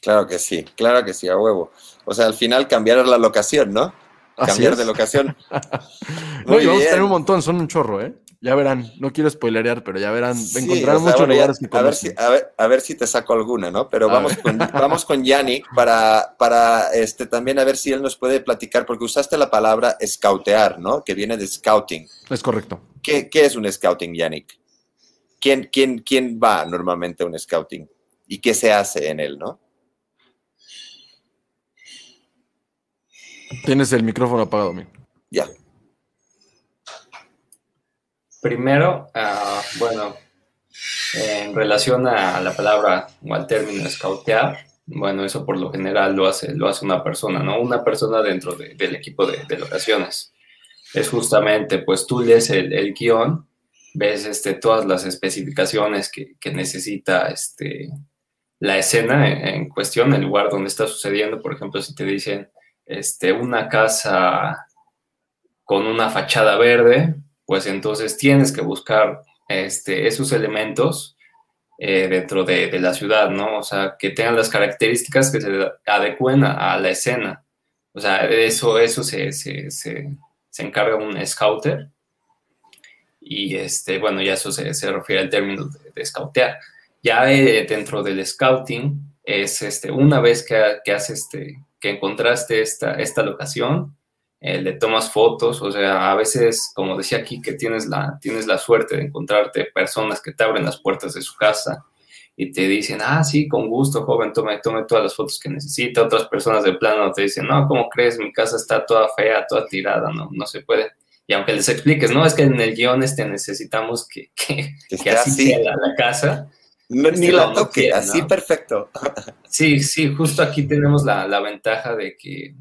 Claro que sí, claro que sí, a huevo. O sea, al final cambiar la locación, ¿no? Cambiar de locación. no, y vamos a tener un montón, son un chorro, ¿eh? Ya verán, no quiero spoilerear, pero ya verán, encontrarán muchos lugares a ver, si, a, ver, si te saco alguna, ¿no? Pero vamos con, vamos con Yannick para, para este, también a ver si él nos puede platicar, porque usaste la palabra scoutear, ¿no? Que viene de scouting. Es correcto. ¿Qué, es un scouting, Yannick? ¿Quién, quién, ¿Quién va normalmente a un scouting? ¿Y qué se hace en él, no? Tienes el micrófono apagado, mi. Ya. Primero, ah, bueno, en relación a la palabra o al término scoutear, bueno, eso por lo general lo hace, lo hace una persona, ¿no? Una persona dentro del equipo de, de, locaciones. Es justamente, pues tú lees el, el guion, ves este, todas las especificaciones que, que necesita este, la escena en, en, cuestión, el lugar donde está sucediendo. Por ejemplo, si te dicen este, una casa con una fachada verde, pues entonces tienes que buscar este, esos elementos eh, dentro de, la ciudad, ¿no? O sea, que tengan las características que se adecuen a, la escena. O sea, eso, eso se, se, encarga un scouter. Y este, bueno, ya eso se, refiere al término de, scoutear. Ya eh, dentro del scouting es este, una vez que, que, este, que encontraste esta, esta locación, eh, le tomas fotos, o sea, a veces, como decía aquí, que tienes la, tienes la suerte de encontrarte personas que te abren las puertas de su casa y te dicen, ah, sí, con gusto, joven, tome, tome todas las fotos que necesita. Otras personas de plano te dicen, no, ¿cómo crees? Mi casa está toda fea, toda tirada, no, no se puede. Y aunque les expliques, no, es que en el guion este necesitamos que, que, que así, sea la, casa. ni este, la toque, así perfecto. Sí, sí, justo aquí tenemos la, la ventaja de que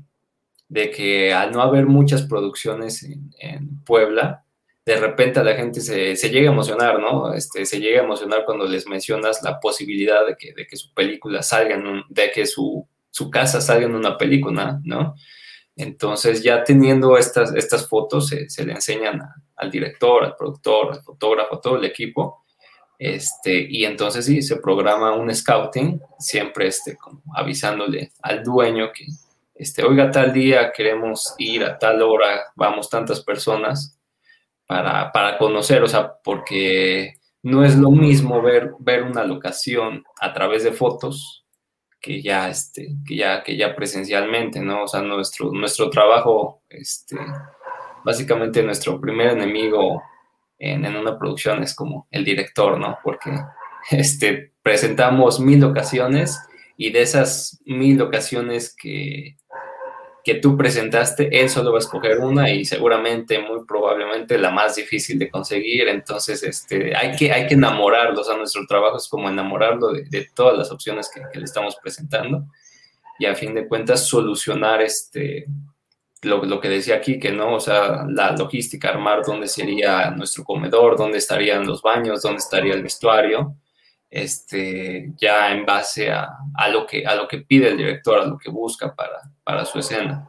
de que al no haber muchas producciones en, Puebla, de repente la gente se, llega a emocionar, ¿no? Este, se llega a emocionar cuando les mencionas la posibilidad de que, de que su película salga, en de que su, casa salga en una película, ¿no? Entonces ya teniendo estas, estas fotos se, le enseñan al director, al productor, al fotógrafo, a todo el equipo. Este, y entonces sí, se programa un scouting, siempre este, avisándole al dueño que, este, oiga, tal día queremos ir a tal hora, vamos tantas personas para, conocer, o sea, porque no es lo mismo ver, ver una locación a través de fotos que ya, este, que ya, que ya presencialmente, ¿no? O sea, nuestro, nuestro trabajo, este, básicamente nuestro primer enemigo en, en, una producción es como el director, ¿no? Porque este, presentamos mil ocasiones y de esas mil ocasiones que, que tú presentaste, él solo va a escoger una y seguramente, muy probablemente, la más difícil de conseguir. Entonces, este, hay, que, hay que enamorarlo. O sea, nuestro trabajo es como enamorarlo de, todas las opciones que, le estamos presentando y a fin de cuentas solucionar este, lo, lo, que decía aquí, que no, o sea, la logística, armar dónde sería nuestro comedor, dónde estarían los baños, dónde estaría el vestuario este, ya en base a, lo que, a lo que pide el director, a lo que busca para, para su escena.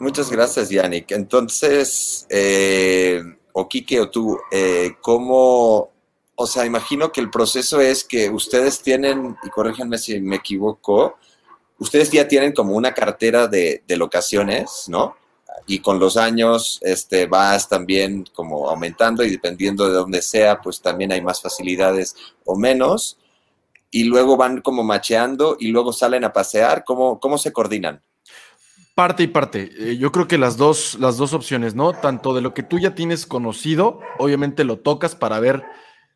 Muchas gracias, Yannick. Entonces, eh, o Quique o tú, eh, ¿cómo, o sea, imagino que el proceso es que ustedes tienen, y corríjanme si me equivoco, ustedes ya tienen como una cartera de, de locaciones, ¿no? Y con los años este, vas también como aumentando y dependiendo de dónde sea, pues también hay más facilidades o menos. Y luego van como macheando y luego salen a pasear. ¿Cómo, cómo se coordinan? Parte y parte. Eh, yo creo que las dos, las dos opciones, ¿no? Tanto de lo que tú ya tienes conocido, obviamente lo tocas para ver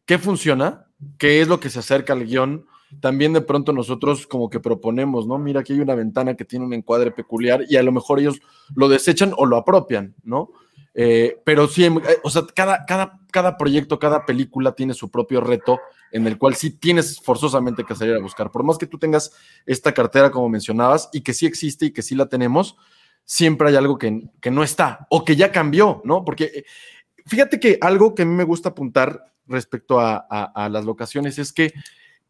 qué funciona, qué es lo que se acerca al guion. También de pronto nosotros como que proponemos, ¿no? Mira, aquí hay una ventana que tiene un encuadre peculiar y a lo mejor ellos lo desechan o lo apropian, ¿no? Eh, pero sí, eh, o sea, cada, cada, cada proyecto, cada película tiene su propio reto en el cual sí tienes forzosamente que salir a buscar. Por más que tú tengas esta cartera, como mencionabas, y que sí existe y que sí la tenemos, siempre hay algo que, que no está o que ya cambió, ¿no? Porque eh, fíjate que algo que a mí me gusta apuntar respecto a, a, a las locaciones es que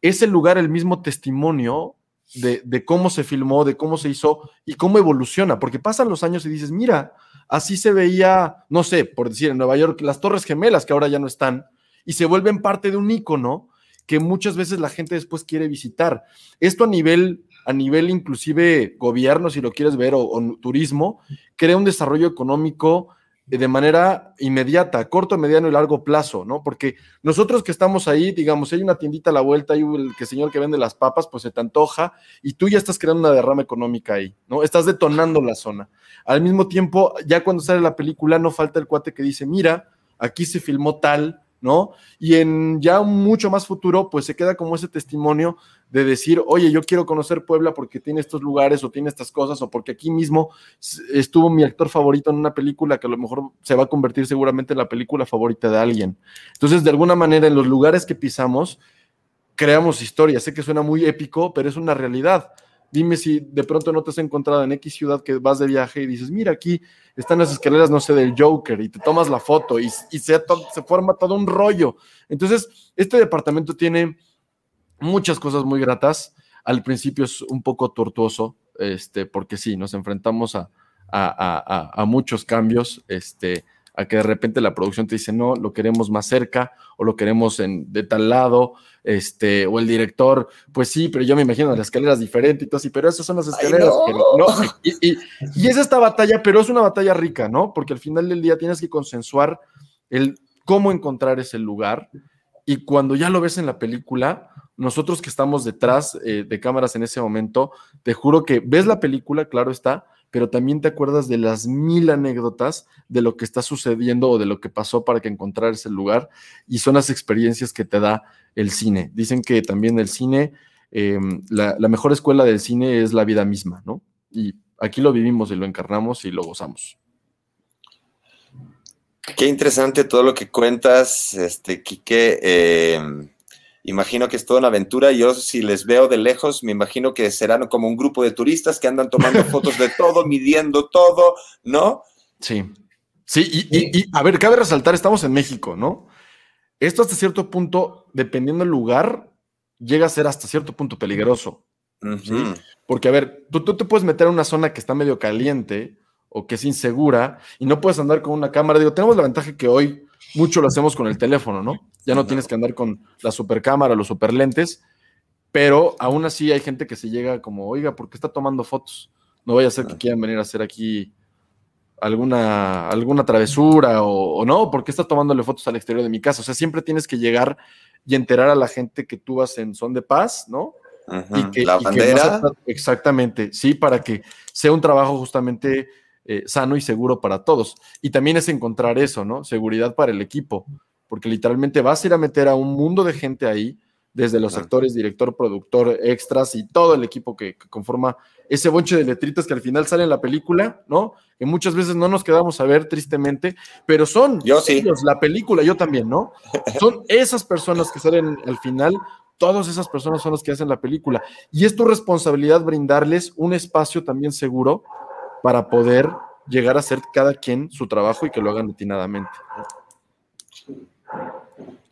es el lugar el mismo testimonio de, cómo se filmó, de cómo se hizo y cómo evoluciona, porque pasan los años y dices, mira, Así se veía, no sé, por decir, en Nueva York, las Torres Gemelas, que ahora ya no están, y se vuelven parte de un icono que muchas veces la gente después quiere visitar. Esto a nivel, a nivel inclusive gobierno, si lo quieres ver, o, o turismo, crea un desarrollo económico de manera inmediata, corto, mediano y largo plazo, ¿no? Porque nosotros que estamos ahí, digamos, hay una tiendita a la vuelta, hay el que señor que vende las papas, pues se te antoja y tú ya estás creando una derrama económica ahí, ¿no? Estás detonando la zona. Al mismo tiempo, ya cuando sale la película, no falta el cuate que dice, mira, aquí se filmó tal, ¿no? Y en ya mucho más futuro, pues se queda como ese testimonio de decir, oye, yo quiero conocer Puebla porque tiene estos lugares o tiene estas cosas o porque aquí mismo estuvo mi actor favorito en una película que a lo mejor se va a convertir seguramente en la película favorita de alguien. Entonces, de alguna manera, en los lugares que pisamos, creamos historia. Sé que suena muy épico, pero es una realidad. Dime si de pronto no te has encontrado en X ciudad que vas de viaje y dices, mira, aquí están las escaleras, no sé, del Joker, y te tomas la foto y, se forma todo un rollo. Entonces, este departamento tiene muchas cosas muy gratas. Al principio es un poco tortuoso, este, porque sí, nos enfrentamos a, a, a, a, muchos cambios, este, a que de repente la producción te dice, no, lo queremos más cerca o lo queremos en, de tal lado, este, o el director, pues sí, pero yo me imagino las escaleras diferentes y todo así, pero esas son las escaleras. Ay, no. no y, y, y, es esta batalla, pero es una batalla rica, ¿no? Porque al final del día tienes que consensuar el cómo encontrar ese lugar y cuando ya lo ves en la película, nosotros que estamos detrás eh, de cámaras en ese momento, te juro que ves la película, claro está, pero también te acuerdas de las mil anécdotas de lo que está sucediendo o de lo que pasó para que encontrar ese lugar y son las experiencias que te da el cine. Dicen que también el cine, eh, la, mejor escuela del cine es la vida misma, ¿no? Y aquí lo vivimos y lo encarnamos y lo gozamos. Qué interesante todo lo que cuentas, este, Quique. Eh, imagino que es toda una aventura. Yo, si les veo de lejos, me imagino que serán como un grupo de turistas que andan tomando fotos de todo, midiendo todo, ¿no? Sí. Sí, y, y, y, a ver, cabe resaltar, estamos en México, ¿no? Esto hasta cierto punto, dependiendo del lugar, llega a ser hasta cierto punto peligroso. Uh -huh. ¿sí? Porque, a ver, tú, tú te puedes meter en una zona que está medio caliente o que es insegura y no puedes andar con una cámara. Digo, tenemos la ventaja que hoy mucho lo hacemos con el teléfono, ¿no? Ya no tienes que andar con la super cámara, los super lentes, pero aún así hay gente que se llega como, oiga, ¿por qué está tomando fotos? No vaya a ser que quieran venir a hacer aquí alguna, alguna travesura o, o no, ¿por qué está tomándole fotos al exterior de mi casa? O sea, siempre tienes que llegar y enterar a la gente que tú vas en son de paz, ¿no? Y que, la bandera. Que no exactamente, sí, para que sea un trabajo justamente eh, sano y seguro para todos. Y también es encontrar eso, ¿no? Seguridad para el equipo, porque literalmente vas a ir a meter a un mundo de gente ahí, desde los actores, director, productor, extras y todo el equipo que, que, conforma ese bonche de letritas que al final sale en la película, ¿no? Que muchas veces no nos quedamos a ver tristemente, pero son yo sí. ellos, la película, yo también, ¿no? Son esas personas que salen al final todas esas personas son las que hacen la película. Y es tu responsabilidad brindarles un espacio también seguro para poder llegar a hacer cada quien su trabajo y que lo hagan atinadamente.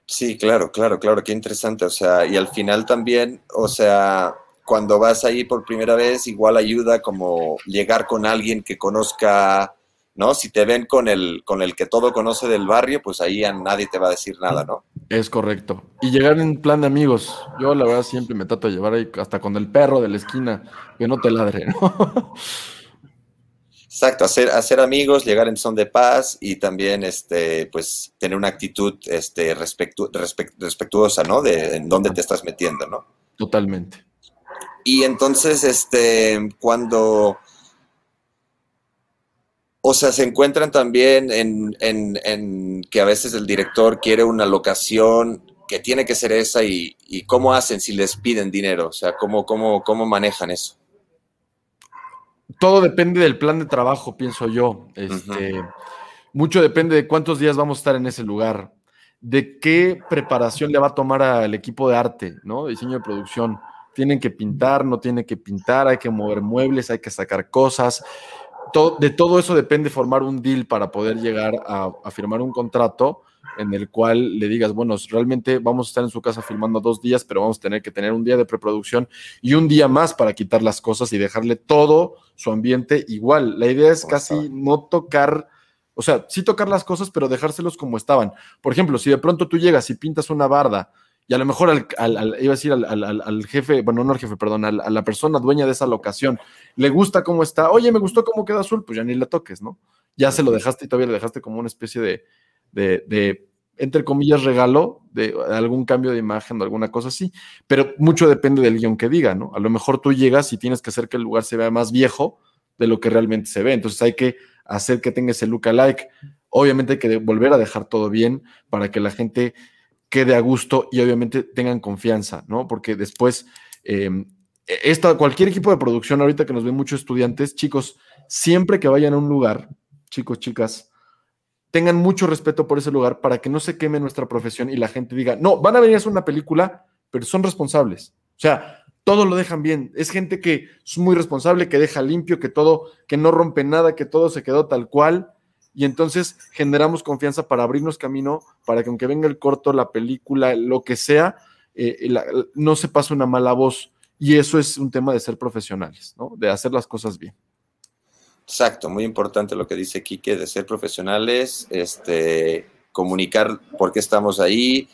Sí, claro, claro, claro, qué interesante. O sea, y al final también, o sea, cuando vas ahí por primera vez, igual ayuda como llegar con alguien que conozca ¿no? Si te ven con el, con el que todo conoce del barrio, pues ahí a nadie te va a decir nada, ¿no? Es correcto. Y llegar en plan de amigos. Yo la verdad siempre me trato de llevar ahí hasta con el perro de la esquina, que no te ladre, ¿no? Exacto, hacer, hacer amigos, llegar en son de paz y también este, pues, tener una actitud este, respectu respetuosa, ¿no? De en dónde te estás metiendo, ¿no? Totalmente. Y entonces, este, cuando, o sea, se encuentran también en, en, en, que a veces el director quiere una locación que tiene que ser esa y, y cómo hacen si les piden dinero, o sea, cómo, cómo, cómo manejan eso todo depende del plan de trabajo, pienso yo. Este, Mucho depende de cuántos días vamos a estar en ese lugar, de qué preparación le va a tomar al equipo de arte, ¿no? Diseño de producción. Tienen que pintar, no tienen que pintar, hay que mover muebles, hay que sacar cosas. Todo, de todo eso depende formar un deal para poder llegar a, a firmar un contrato en el cual le digas, bueno, realmente vamos a estar en su casa filmando dos días, pero vamos a tener que tener un día de preproducción y un día más para quitar las cosas y dejarle todo su ambiente igual. La idea es casi no tocar, o sea, sí tocar las cosas, pero dejárselos como estaban. Por ejemplo, si de pronto tú llegas y pintas una barda y a lo mejor al, iba a decir al, jefe, bueno, no al jefe, perdón, a la persona dueña de esa locación, le gusta cómo está, oye, me gustó cómo queda azul, pues ya ni la toques, ¿no? Ya se lo dejaste y todavía le dejaste como una especie de, de, entre comillas, regalo de algún cambio de imagen o alguna cosa así. Pero mucho depende del guion que diga, ¿no? A lo mejor tú llegas y tienes que hacer que el lugar se vea más viejo de lo que realmente se ve. Entonces hay que hacer que tenga ese look alike. Obviamente hay que volver a dejar todo bien para que la gente quede a gusto y obviamente tengan confianza, ¿no? Porque después, em, esta, cualquier equipo de producción, ahorita que nos ven muchos estudiantes, chicos, siempre que vayan a un lugar, chicos, chicas, tengan mucho respeto por ese lugar para que no se queme nuestra profesión y la gente diga, no, van a venir a hacer una película, pero son responsables. O sea, todo lo dejan bien. Es gente que es muy responsable, que deja limpio, que todo, que no rompe nada, que todo se quedó tal cual. Y entonces generamos confianza para abrirnos camino, para que aunque venga el corto, la película, lo que sea, eh, no se pase una mala voz. Y eso es un tema de ser profesionales, ¿no? De hacer las cosas bien. Exacto, muy importante lo que dice Quique, de ser profesionales, este, comunicar por qué estamos ahí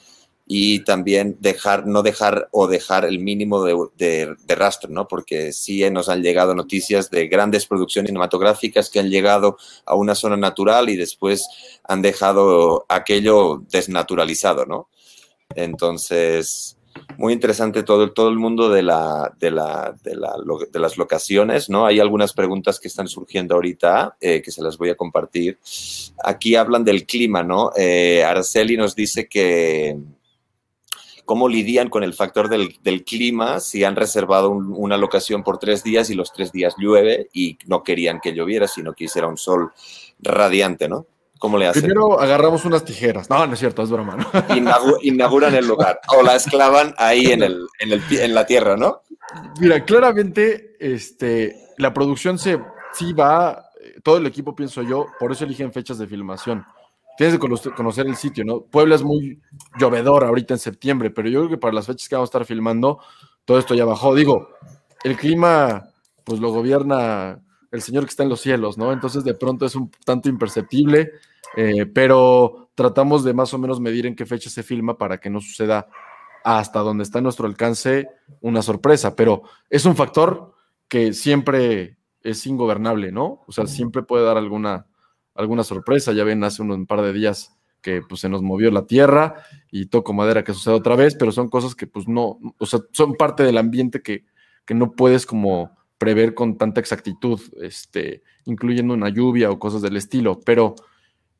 y también dejar, no dejar o dejar el mínimo de, rastro, ¿no? Porque sí nos han llegado noticias de grandes producciones cinematográficas que han llegado a una zona natural y después han dejado aquello desnaturalizado, ¿no? Entonces, muy interesante todo, todo el mundo de, la, de, la, de, la, de, las locaciones, ¿no? Hay algunas preguntas que están surgiendo ahorita eh, que se las voy a compartir. Aquí hablan del clima, ¿no? Eh, Araceli nos dice que cómo lidian con el factor del, del clima si han reservado una locación por tres días y los tres días llueve y no querían que lloviera, sino que hiciera un sol radiante, ¿no? ¿Cómo le hacen? Primero agarramos unas tijeras. No, no es cierto, es broma. ¿no? inauguran el lugar o la esclavan ahí en, el, en, el, en la tierra, ¿no? Mira, claramente este, la producción se, sí va, todo el equipo pienso yo, por eso eligen fechas de filmación. Tienes que conocer el sitio, ¿no? Puebla es muy llovedor ahorita en septiembre, pero yo creo que para las fechas que vamos a estar filmando, todo esto ya bajó. Digo, el clima, pues lo gobierna el Señor que está en los cielos, ¿no? Entonces de pronto es un tanto imperceptible eh, pero tratamos de más o menos medir en qué fecha se filma para que no suceda hasta donde está a nuestro alcance una sorpresa, pero es un factor que siempre es ingobernable, ¿no? O sea, siempre puede dar alguna, alguna sorpresa. Ya ven, hace un par de días que pues, se nos movió la tierra y toco madera que suceda otra vez, pero son cosas que pues no, o sea, son parte del ambiente que, que no puedes como prever con tanta exactitud, este, incluyendo una lluvia o cosas del estilo, pero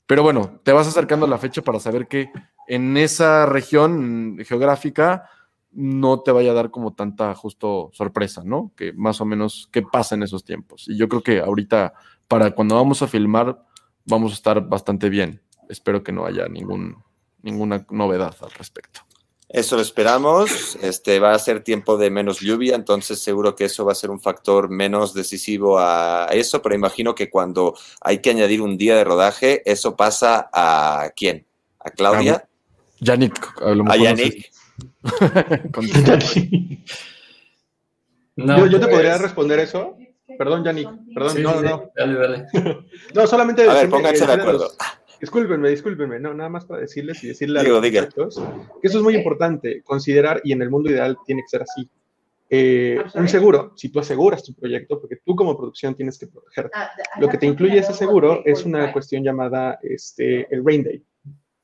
pero bueno, te vas acercando a la fecha para saber que en esa región geográfica no te vaya a dar como tanta justo sorpresa, ¿no? Que más o menos qué pasa en esos tiempos. Y yo creo que ahorita, para cuando vamos a filmar, vamos a estar bastante bien. Espero que no haya ningún, ninguna novedad al respecto. Eso lo esperamos. Este va a ser tiempo de menos lluvia, entonces seguro que eso va a ser un factor menos decisivo a eso, pero imagino que cuando hay que añadir un día de rodaje, eso pasa a quién? ¿A Claudia? Yannick. A, Yannick. yo, te podría responder eso. Perdón, Yannick. Perdón, Sí, no, sí, no. Dale, dale. No, solamente A ver, pónganse de a acuerdo. los- Discúlpenme, discúlpenme, no, nada más para decirles y decirle a Digo, los diga. muchachos que eso es muy importante, considerar, y en el mundo ideal tiene que ser así. Eh, un seguro, si tú aseguras tu proyecto, porque tú como producción tienes que proteger. Lo que te incluye ese seguro es una cuestión llamada este, el Rain Day.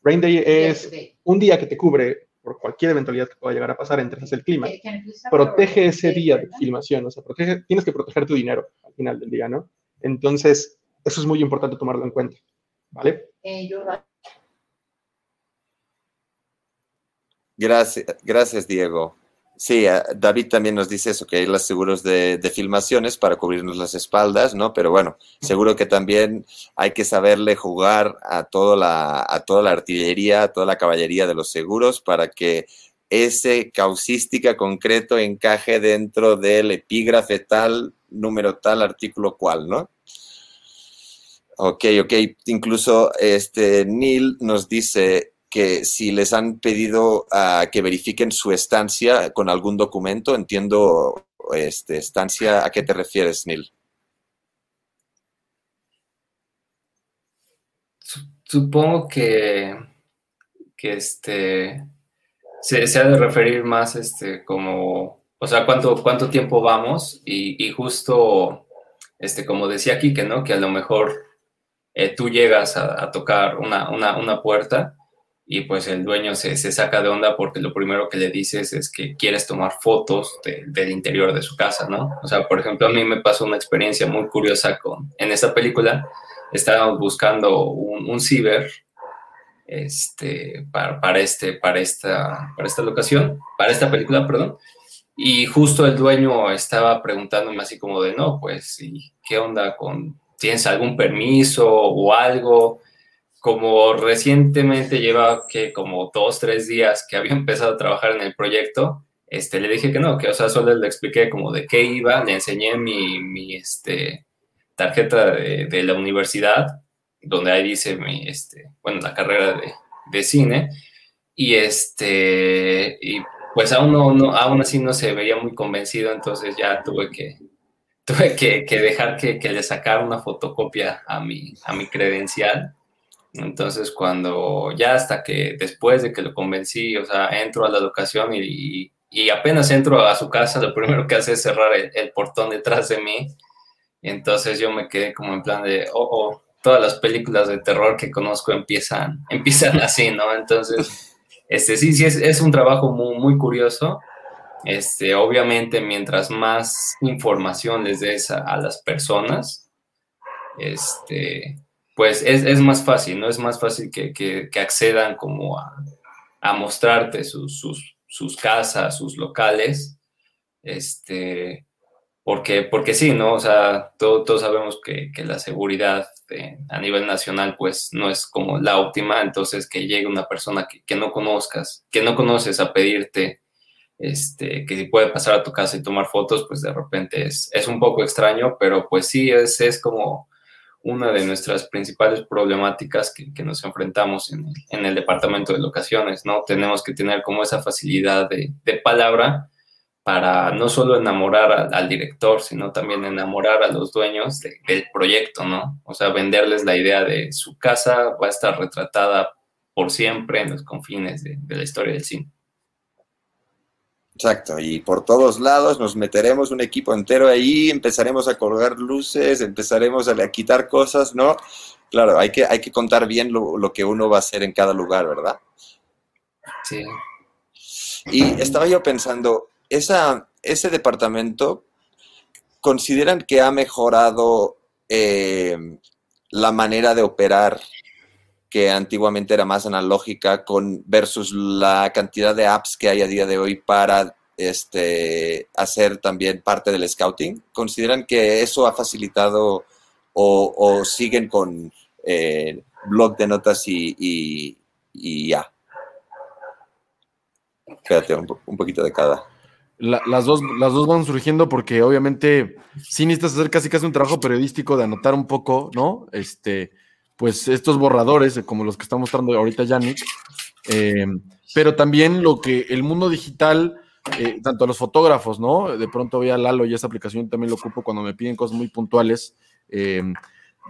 Rain Day es un día que te cubre por cualquier eventualidad que pueda llegar a pasar entre el clima. Protege ese día de filmación, o sea, protege, tienes que proteger tu dinero al final del día, ¿no? Entonces, eso es muy importante tomarlo en cuenta, ¿vale? Gracias, gracias, Diego. Sí, eh, David también nos dice eso, que hay los seguros de, de filmaciones para cubrirnos las espaldas, ¿no? Pero bueno, seguro que también hay que saberle jugar a, toda la, a toda la artillería, a toda la caballería de los seguros para que ese causística concreto encaje dentro del epígrafe tal, número tal, artículo cual, ¿no? Ok, ok. Incluso este Neil nos dice que si les han pedido ah, que verifiquen su estancia con algún documento, entiendo este, estancia, ¿a qué te refieres, Neil? Supongo que, que este se, se ha de referir más este como, o sea, cuánto, cuánto tiempo vamos y, y justo, este, como decía aquí, que no, que a lo mejor eh, tú llegas a, tocar una, una, una, puerta y pues el dueño se, se, saca de onda porque lo primero que le dices es que quieres tomar fotos de, del interior de su casa, ¿no? O sea, por ejemplo, a mí me pasó una experiencia muy curiosa con, en esta película, estábamos buscando un, un ciber este, para, para, este, para, esta, para esta locación, para esta película, perdón, y justo el dueño estaba preguntándome así como de, no, pues, ¿y qué onda con, tienes algún permiso o algo? Como recientemente lleva que como dos, tres días que había empezado a trabajar en el proyecto, este, le dije que no, que o sea, solo le expliqué como de qué iba, le enseñé mi, mi este, tarjeta de, de, la universidad, donde ahí dice mi, este, bueno, la carrera de, de cine, y este, y pues aún, no, no, aún así no se veía muy convencido, entonces ya tuve que, tuve que, dejar que, le sacara una fotocopia a mi, a mi credencial. Entonces, cuando ya hasta que después de que lo convencí, o sea, entro a la locación y, y apenas entro a su casa, lo primero que hace es cerrar el, el, portón detrás de mí. Entonces yo me quedé como en plan de, oh, oh, todas las películas de terror que conozco empiezan, empiezan así, ¿no? Entonces, este, sí, sí, es, es un trabajo muy, muy curioso. Este, obviamente, mientras más información les des a, las personas, este, pues es, más fácil, ¿no? Es más fácil que, accedan como a, mostrarte sus, casas, sus locales, este, porque, porque sí, ¿no? O sea, todo, todos sabemos que, la seguridad de, a nivel nacional, pues, no es como la óptima, entonces que llegue una persona que, que no conozcas, que no conoces a pedirte, este, que puede pasar a tu casa y tomar fotos, pues de repente es, es un poco extraño, pero pues sí, es, es como una de nuestras principales problemáticas que, que nos enfrentamos en el, en el, departamento de locaciones, ¿no? Tenemos que tener como esa facilidad de, de palabra para no solo enamorar al, director, sino también enamorar a los dueños de, del proyecto, ¿no? O sea, venderles la idea de su casa va a estar retratada por siempre en los confines de la historia del cine. Exacto, y por todos lados nos meteremos un equipo entero ahí, empezaremos a colgar luces, empezaremos a, quitar cosas, ¿no? Claro, hay que, hay que contar bien lo, lo, que uno va a hacer en cada lugar, ¿verdad? Sí. Y estaba yo pensando, esa, ese departamento, ¿consideran que ha mejorado eh, la manera de operar que antiguamente era más analógica con versus la cantidad de apps que hay a día de hoy para este, hacer también parte del scouting? ¿Consideran que eso ha facilitado o, o siguen con eh, blog de notas y, y, ya? Espérate, un, un, poquito de cada. La, las, dos, las dos van surgiendo porque obviamente sí necesitas hacer casi casi un trabajo periodístico de anotar un poco, ¿no? Este, pues estos borradores, como los que está mostrando ahorita Yannick, eh, pero también lo que el mundo digital eh, tanto a los fotógrafos, ¿no? De pronto voy a Lalo y esa aplicación también lo ocupo cuando me piden cosas muy puntuales. Eh,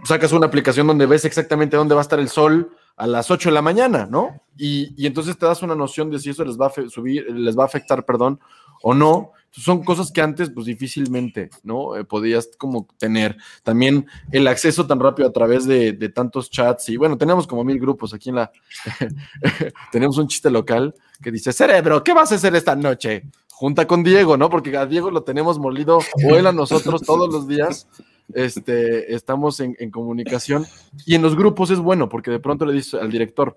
sacas una aplicación donde ves exactamente dónde va a estar el sol a las 8 de la mañana, ¿no? Y, y entonces te das una noción de si eso les va a subir, les va a afectar, perdón, o no. Son cosas que antes, pues difícilmente, ¿no? Eh, podías como tener. También el acceso tan rápido a través de, tantos chats y bueno, tenemos como mil grupos aquí en la... tenemos un chiste local que dice, cerebro, ¿qué vas a hacer esta noche? Junta con Diego, ¿no? Porque a Diego lo tenemos molido o él a nosotros todos los días. Este, estamos en, en comunicación y en los grupos es bueno porque de pronto le dices al director,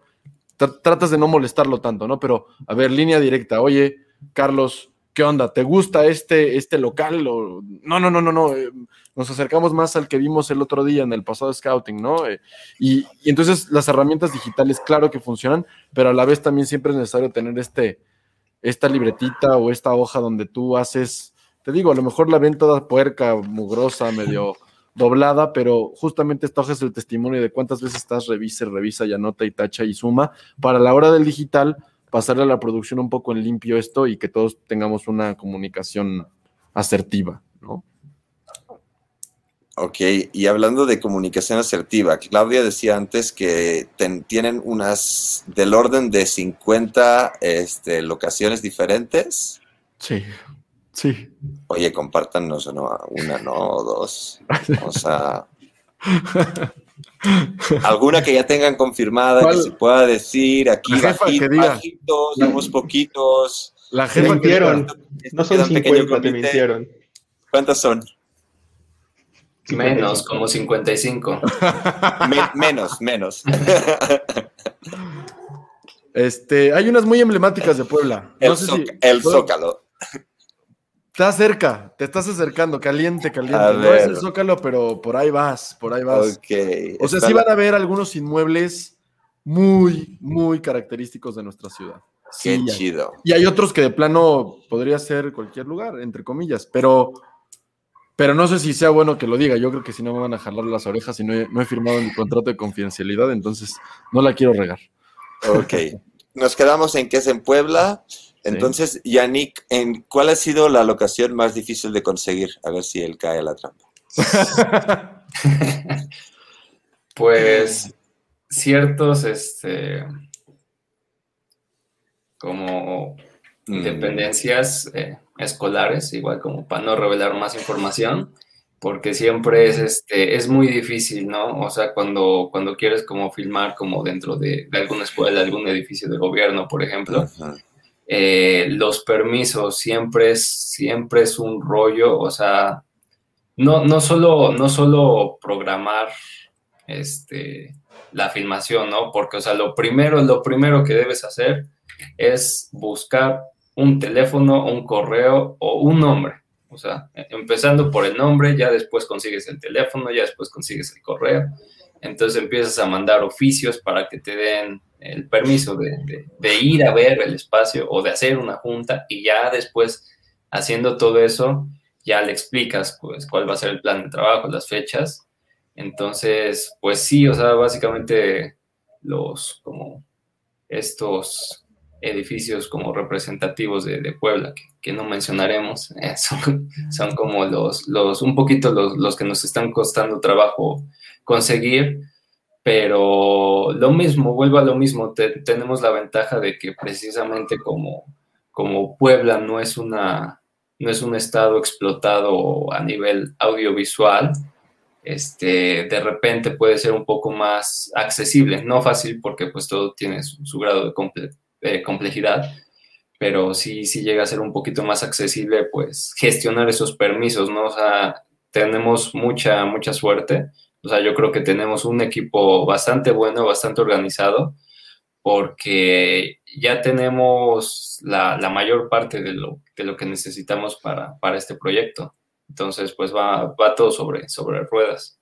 tratas de no molestarlo tanto, ¿no? Pero, a ver, línea directa, oye, Carlos, ¿qué onda? ¿Te gusta este, este local? No, no, no, no, no. eh, nos acercamos más al que vimos el otro día en el pasado scouting, ¿no? Eh, y, entonces las herramientas digitales, claro que funcionan, pero a la vez también siempre es necesario tener este, esta libretita o esta hoja donde tú haces, te digo, a lo mejor la ven toda puerca, mugrosa, medio doblada, pero justamente esta hoja es el testimonio de cuántas veces estás revisa, revisa y anota y tacha y suma para la hora del digital pasarle a la producción un poco en limpio esto y que todos tengamos una comunicación asertiva, ¿no? Ok, y hablando de comunicación asertiva, Claudia decía antes que ten- tienen unas del orden de 50 este, locaciones diferentes. Sí, sí. Oye, compártanos ¿no? una, ¿no? O dos. O sea, alguna que ya tengan confirmada, que se pueda decir aquí, bajitos, somos poquitos. La Te jefa que mintieron. No son Queda un pequeño 50, te mintieron. ¿Cuántas son? Menos, como 55. Me- menos, menos. Este, hay unas muy emblemáticas de Puebla. El, si- Zócalo. Está cerca, te estás acercando, caliente, caliente. No es el. Zócalo, pero por ahí vas, por ahí vas. Ok. O sea, sí van a ver algunos inmuebles muy, muy característicos de nuestra ciudad. Sí, Qué hay. chido. Y hay otros que de plano podría ser cualquier lugar, entre comillas, pero, pero no sé si sea bueno que lo diga. Yo creo que si no me van a jalar las orejas y no he, no he firmado mi contrato de confidencialidad, entonces no la quiero regar. Ok. Nos quedamos en que es en Puebla. Entonces, Yannick, ¿en cuál ha sido la locación más difícil de conseguir? A ver si él cae a la trampa. Pues ciertos, este, como Mm, dependencias eh, escolares, igual como para no revelar más información, porque siempre es, este, es muy difícil, ¿no? O sea, cuando, cuando quieres como filmar como dentro de, de alguna escuela, algún edificio de gobierno, por ejemplo, Ajá. Eh, los permisos siempre es, siempre es un rollo, o sea, no, no, solo, no solo programar este, la filmación, ¿no? Porque, o sea, lo primero, lo primero que debes hacer es buscar un teléfono, un correo o un nombre. O sea, empezando por el nombre, ya después consigues el teléfono, ya después consigues el correo. Entonces empiezas a mandar oficios para que te den el permiso de, ir a ver el espacio o de hacer una junta y ya después, haciendo todo eso, ya le explicas pues cuál va a ser el plan de trabajo, las fechas. Entonces, pues sí, o sea, básicamente los como estos edificios como representativos de, Puebla, que, que no mencionaremos, eh, son, son como los, los, un poquito los, los que nos están costando trabajo conseguir, pero lo mismo, vuelvo a lo mismo, te- tenemos la ventaja de que precisamente como, como Puebla no es, una, no es un estado explotado a nivel audiovisual, este, de repente puede ser un poco más accesible, no fácil porque pues todo tiene su, su grado de, comple- complejidad, pero sí, sí llega a ser un poquito más accesible pues gestionar esos permisos, ¿no? O sea, tenemos mucha, mucha suerte, o sea, yo creo que tenemos un equipo bastante bueno, bastante organizado, porque ya tenemos la, mayor parte de lo, de lo que necesitamos para, para este proyecto. Entonces, pues va, va todo sobre, sobre ruedas.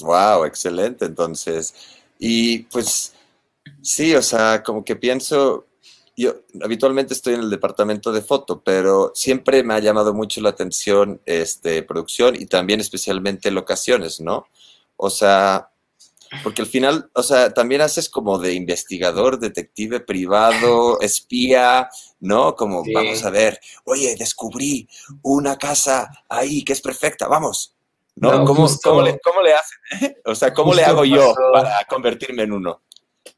Wow, excelente. Entonces, y pues sí, o sea, como que pienso, yo habitualmente estoy en el departamento de foto, pero siempre me ha llamado mucho la atención este, producción y también especialmente locaciones, ¿no? O sea, Porque al final, o sea, también haces como de investigador, detective privado, espía, ¿no? Como, Sí. vamos a ver, oye, descubrí una casa ahí que es perfecta, vamos. ¿No? No, ¿Cómo, justo- cómo le, cómo le hacen? eh? O sea, ¿cómo le hago yo para convertirme en uno?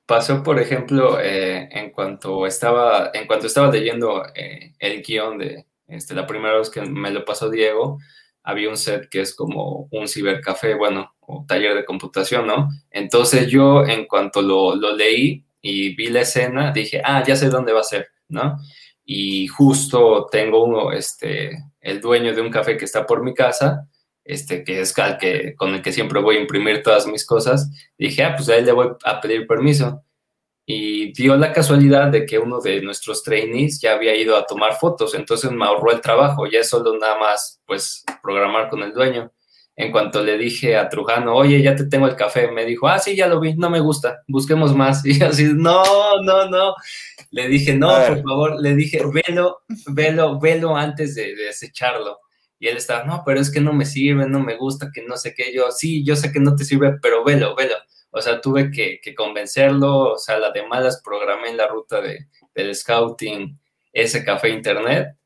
Pasó, por ejemplo, eh, en cuanto estaba, en cuanto estaba leyendo eh, el guion de este, la primera vez que me lo pasó Diego, había un set que es como un cibercafé, bueno, o taller de computación, ¿no? Entonces yo, en cuanto lo, lo leí y vi la escena, dije, ah, ya sé dónde va a ser, ¿no? Y justo tengo uno, este, el dueño de un café que está por mi casa, este, que es al que, con el que siempre voy a imprimir todas mis cosas, dije, ah, pues a él le voy a pedir permiso. Y dio la casualidad de que uno de nuestros trainees ya había ido a tomar fotos, entonces me ahorró el trabajo, ya es solo nada más, pues, programar con el dueño. En cuanto le dije a Trujano, oye, ya te tengo el café, me dijo, ah, sí, ya lo vi, no me gusta, busquemos más. Y así, no, no, no. Le dije, no, por favor, le dije, velo, velo, velo antes de, de desecharlo. Y él estaba, no, pero es que no me sirve, no me gusta, que no sé qué. Yo, sí, yo sé que no te sirve, pero velo, velo. O sea, tuve que, que convencerlo, o sea, la de malas programé en la ruta de, del scouting ese café internet.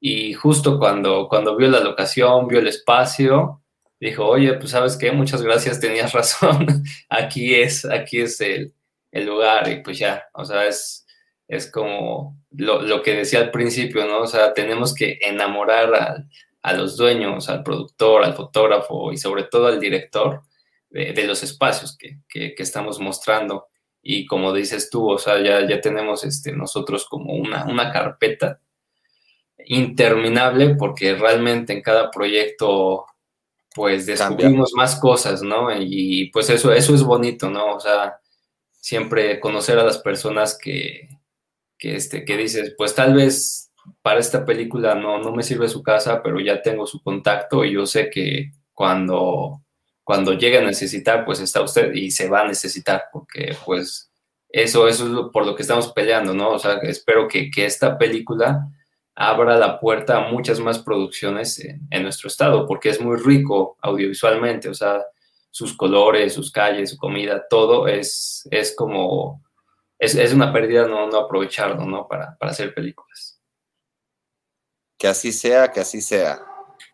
Y justo cuando, cuando vio la locación, vio el espacio, dijo, oye, pues sabes qué, muchas gracias, tenías razón, aquí es, aquí es el, el lugar y pues ya, o sea, es, es como lo, lo que decía al principio, ¿no? O sea, tenemos que enamorar al, a los dueños, al productor, al fotógrafo y sobre todo al director de, de los espacios que, que, que, estamos mostrando. Y como dices tú, o sea, ya, ya tenemos este, nosotros como una, una carpeta interminable porque realmente en cada proyecto pues descubrimos más cosas, ¿no? Y pues eso, eso es bonito, ¿no? O sea, siempre conocer a las personas que, que, este, que dices, pues tal vez para esta película no, no me sirve su casa, pero ya tengo su contacto y yo sé que cuando, cuando llegue a necesitar, pues está usted y se va a necesitar, porque pues eso, eso es lo, por lo que estamos peleando, ¿no? O sea, espero que, que esta película abra la puerta a muchas más producciones en, nuestro estado, porque es muy rico audiovisualmente, o sea, sus colores, sus calles, su comida, todo es, es como, es, es una pérdida no, no aprovecharlo, ¿no? Para, para hacer películas. Que así sea, que así sea.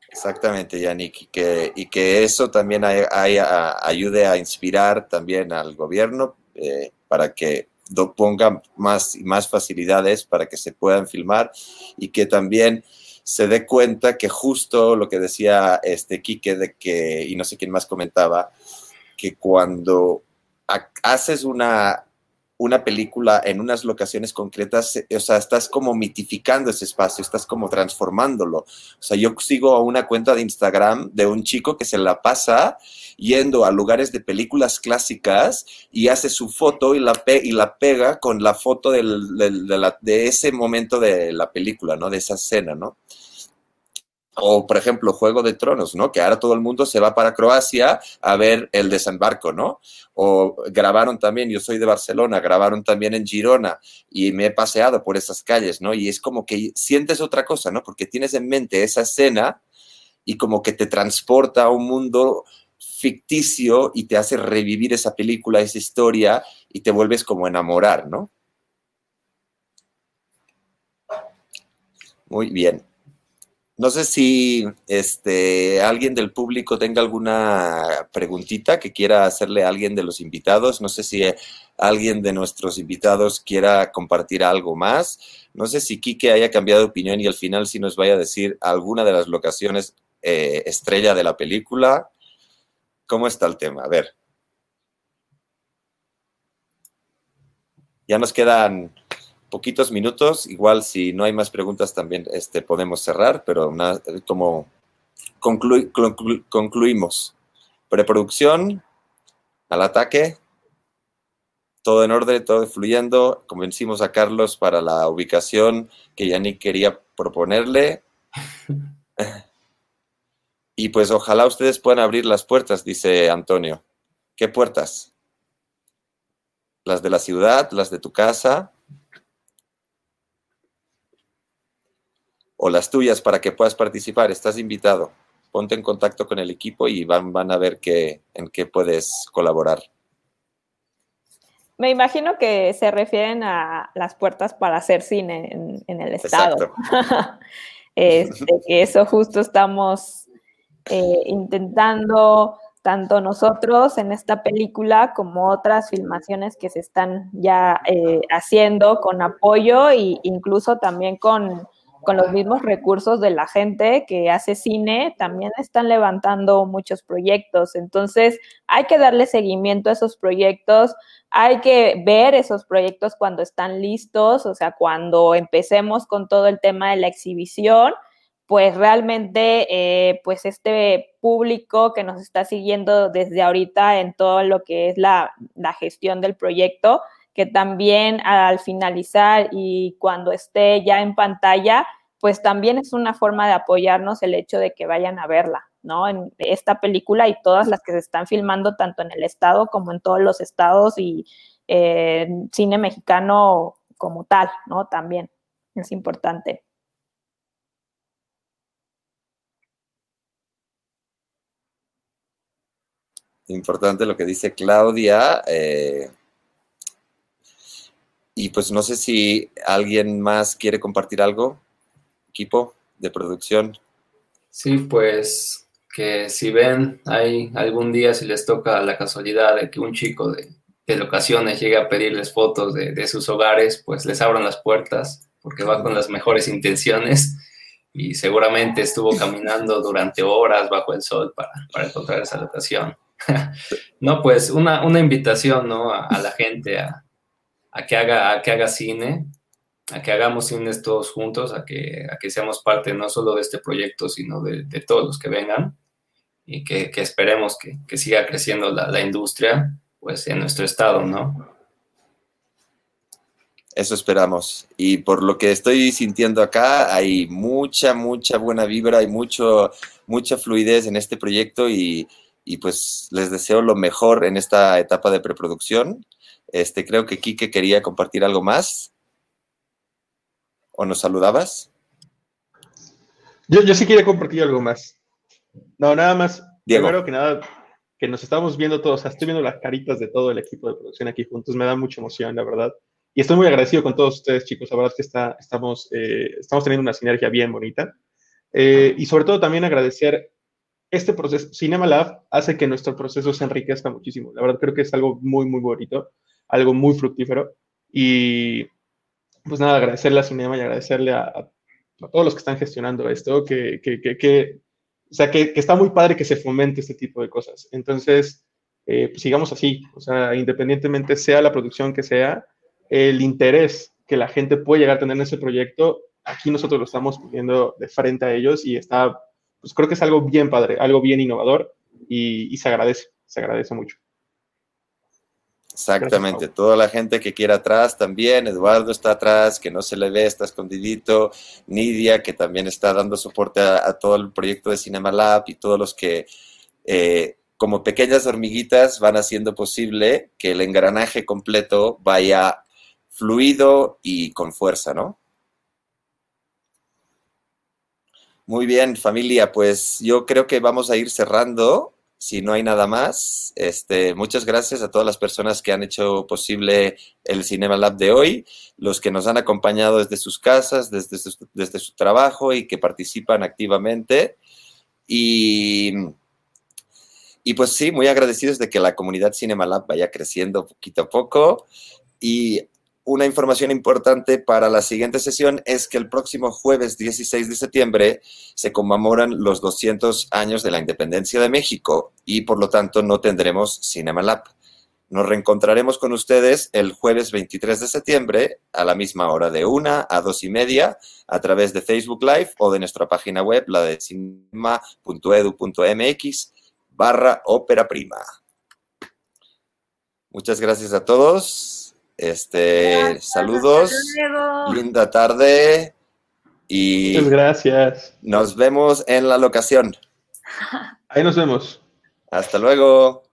Exactamente, Yannick, y que, y que eso también ayude a inspirar también al gobierno eh, para que ponga más y más facilidades para que se puedan filmar y que también se dé cuenta que justo lo que decía este Quique de que, y no sé quién más comentaba, que cuando haces una, una película en unas locaciones concretas, o sea, estás como mitificando ese espacio, estás como transformándolo. O sea, yo sigo a una cuenta de Instagram de un chico que se la pasa yendo a lugares de películas clásicas y hace su foto y la, pega con la foto de, de, ese momento de la película, ¿no? De esa escena, ¿no? O, por ejemplo, Juego de Tronos, ¿no? Que ahora todo el mundo se va para Croacia a ver el desembarco, ¿no? O grabaron también, yo soy de Barcelona, grabaron también en Girona y me he paseado por esas calles, ¿no? Y es como que sientes otra cosa, ¿no? Porque tienes en mente esa escena y como que te transporta a un mundo ficticio y te hace revivir esa película, esa historia y te vuelves como a enamorar, ¿no? Muy bien. No sé si este, alguien del público tenga alguna preguntita que quiera hacerle a alguien de los invitados. No sé si alguien de nuestros invitados quiera compartir algo más. No sé si Quique haya cambiado de opinión y al final si nos vaya a decir alguna de las locaciones eh, estrella de la película. ¿Cómo está el tema? A ver. Ya nos quedan poquitos minutos. Igual si no hay más preguntas también este, podemos cerrar, pero como conclu conclu concluimos. Preproducción, al ataque, todo en orden, todo fluyendo. Convencimos a Carlos para la ubicación que Yannick quería proponerle. Y pues ojalá ustedes puedan abrir las puertas, dice Antonio. ¿Qué puertas? Las de la ciudad, las de tu casa, o las tuyas para que puedas participar. Estás invitado. Ponte en contacto con el equipo y van, van a ver qué, en qué puedes colaborar. me imagino que se refieren a las puertas para hacer cine en, el estado. este, que eso justo estamos eh, intentando tanto nosotros en esta película como otras filmaciones que se están ya eh, haciendo con apoyo e incluso también con, con, los mismos recursos de la gente que hace cine, también están levantando muchos proyectos. Entonces hay que darle seguimiento a esos proyectos, hay que ver esos proyectos cuando están listos, o sea, cuando empecemos con todo el tema de la exhibición pues realmente, eh, pues este público que nos está siguiendo desde ahorita en todo lo que es la, gestión del proyecto, que también al finalizar y cuando esté ya en pantalla, pues también es una forma de apoyarnos el hecho de que vayan a verla, ¿no? En esta película y todas las que se están filmando tanto en el estado como en todos los estados y eh, cine mexicano como tal, ¿no? También es importante. importante lo que dice Claudia. Eh, y pues no sé si alguien más quiere compartir algo, equipo de producción. Sí, pues que si ven, hay algún día si les toca la casualidad de que un chico de, de locaciones llegue a pedirles fotos de, de, sus hogares, pues les abran las puertas porque va con las mejores intenciones y seguramente estuvo caminando durante horas bajo el sol para, para encontrar esa locación. no, pues una, invitación, ¿no? A, la gente a, que haga, a que haga cine, a que hagamos cine todos juntos, a que, a que seamos parte no solo de este proyecto, sino de, todos los que vengan y que, esperemos que, siga creciendo la, la, industria, pues en nuestro estado, ¿no? Eso esperamos. Y por lo que estoy sintiendo acá, hay mucha, mucha buena vibra, hay mucho, mucha fluidez en este proyecto y, y pues les deseo lo mejor en esta etapa de preproducción. Este, creo que Quique quería compartir algo más. ¿O nos saludabas? Yo, yo sí quería compartir algo más. No, nada más. Primero que nada, que nos estamos viendo todos, o sea, estoy viendo las caritas de todo el equipo de producción aquí juntos, me da mucha emoción, la verdad. Y estoy muy agradecido con todos ustedes, chicos. La verdad que está, estamos, eh, estamos teniendo una sinergia bien bonita. Eh, y sobre todo también agradecer este proceso, Cinema Lab hace que nuestro proceso se enriquezca muchísimo. La verdad creo que es algo muy, muy bonito, algo muy fructífero. Y pues nada, agradecerle a Cinema y agradecerle a, todos los que están gestionando esto, que, que, que, o sea, que, está muy padre que se fomente este tipo de cosas. Entonces, eh, pues sigamos así, o sea, independientemente sea la producción que sea, el interés que la gente puede llegar a tener en ese proyecto, aquí nosotros lo estamos poniendo de frente a ellos y está pues creo que es algo bien padre, algo bien innovador y, se agradece, se agradece mucho. Exactamente, toda la gente que quiera atrás también, Eduardo está atrás, que no se le ve, está escondidito, Nidia, que también está dando soporte a, todo el proyecto de Cinema Lab y todos los que eh, como pequeñas hormiguitas van haciendo posible que el engranaje completo vaya fluido y con fuerza, ¿no? Muy bien, familia, pues yo creo que vamos a ir cerrando, si no hay nada más. Este, muchas gracias a todas las personas que han hecho posible el Cinema Lab de hoy, los que nos han acompañado desde sus casas, desde su, desde su trabajo y que participan activamente. Y, y pues sí, muy agradecidos de que la comunidad Cinema Lab vaya creciendo poquito a poco. Y una información importante para la siguiente sesión es que el próximo jueves 16 de septiembre se conmemoran los 200 años de la independencia de México y por lo tanto no tendremos Cinema Lab. Nos reencontraremos con ustedes el jueves 23 de septiembre a la misma hora de una a dos y media a través de Facebook Live o de nuestra página web, la de cinema.edu.mx barra ópera prima. Muchas gracias a todos. Este, saludos, linda tarde y muchas gracias. Nos vemos en la locación. Ahí nos vemos. Hasta luego.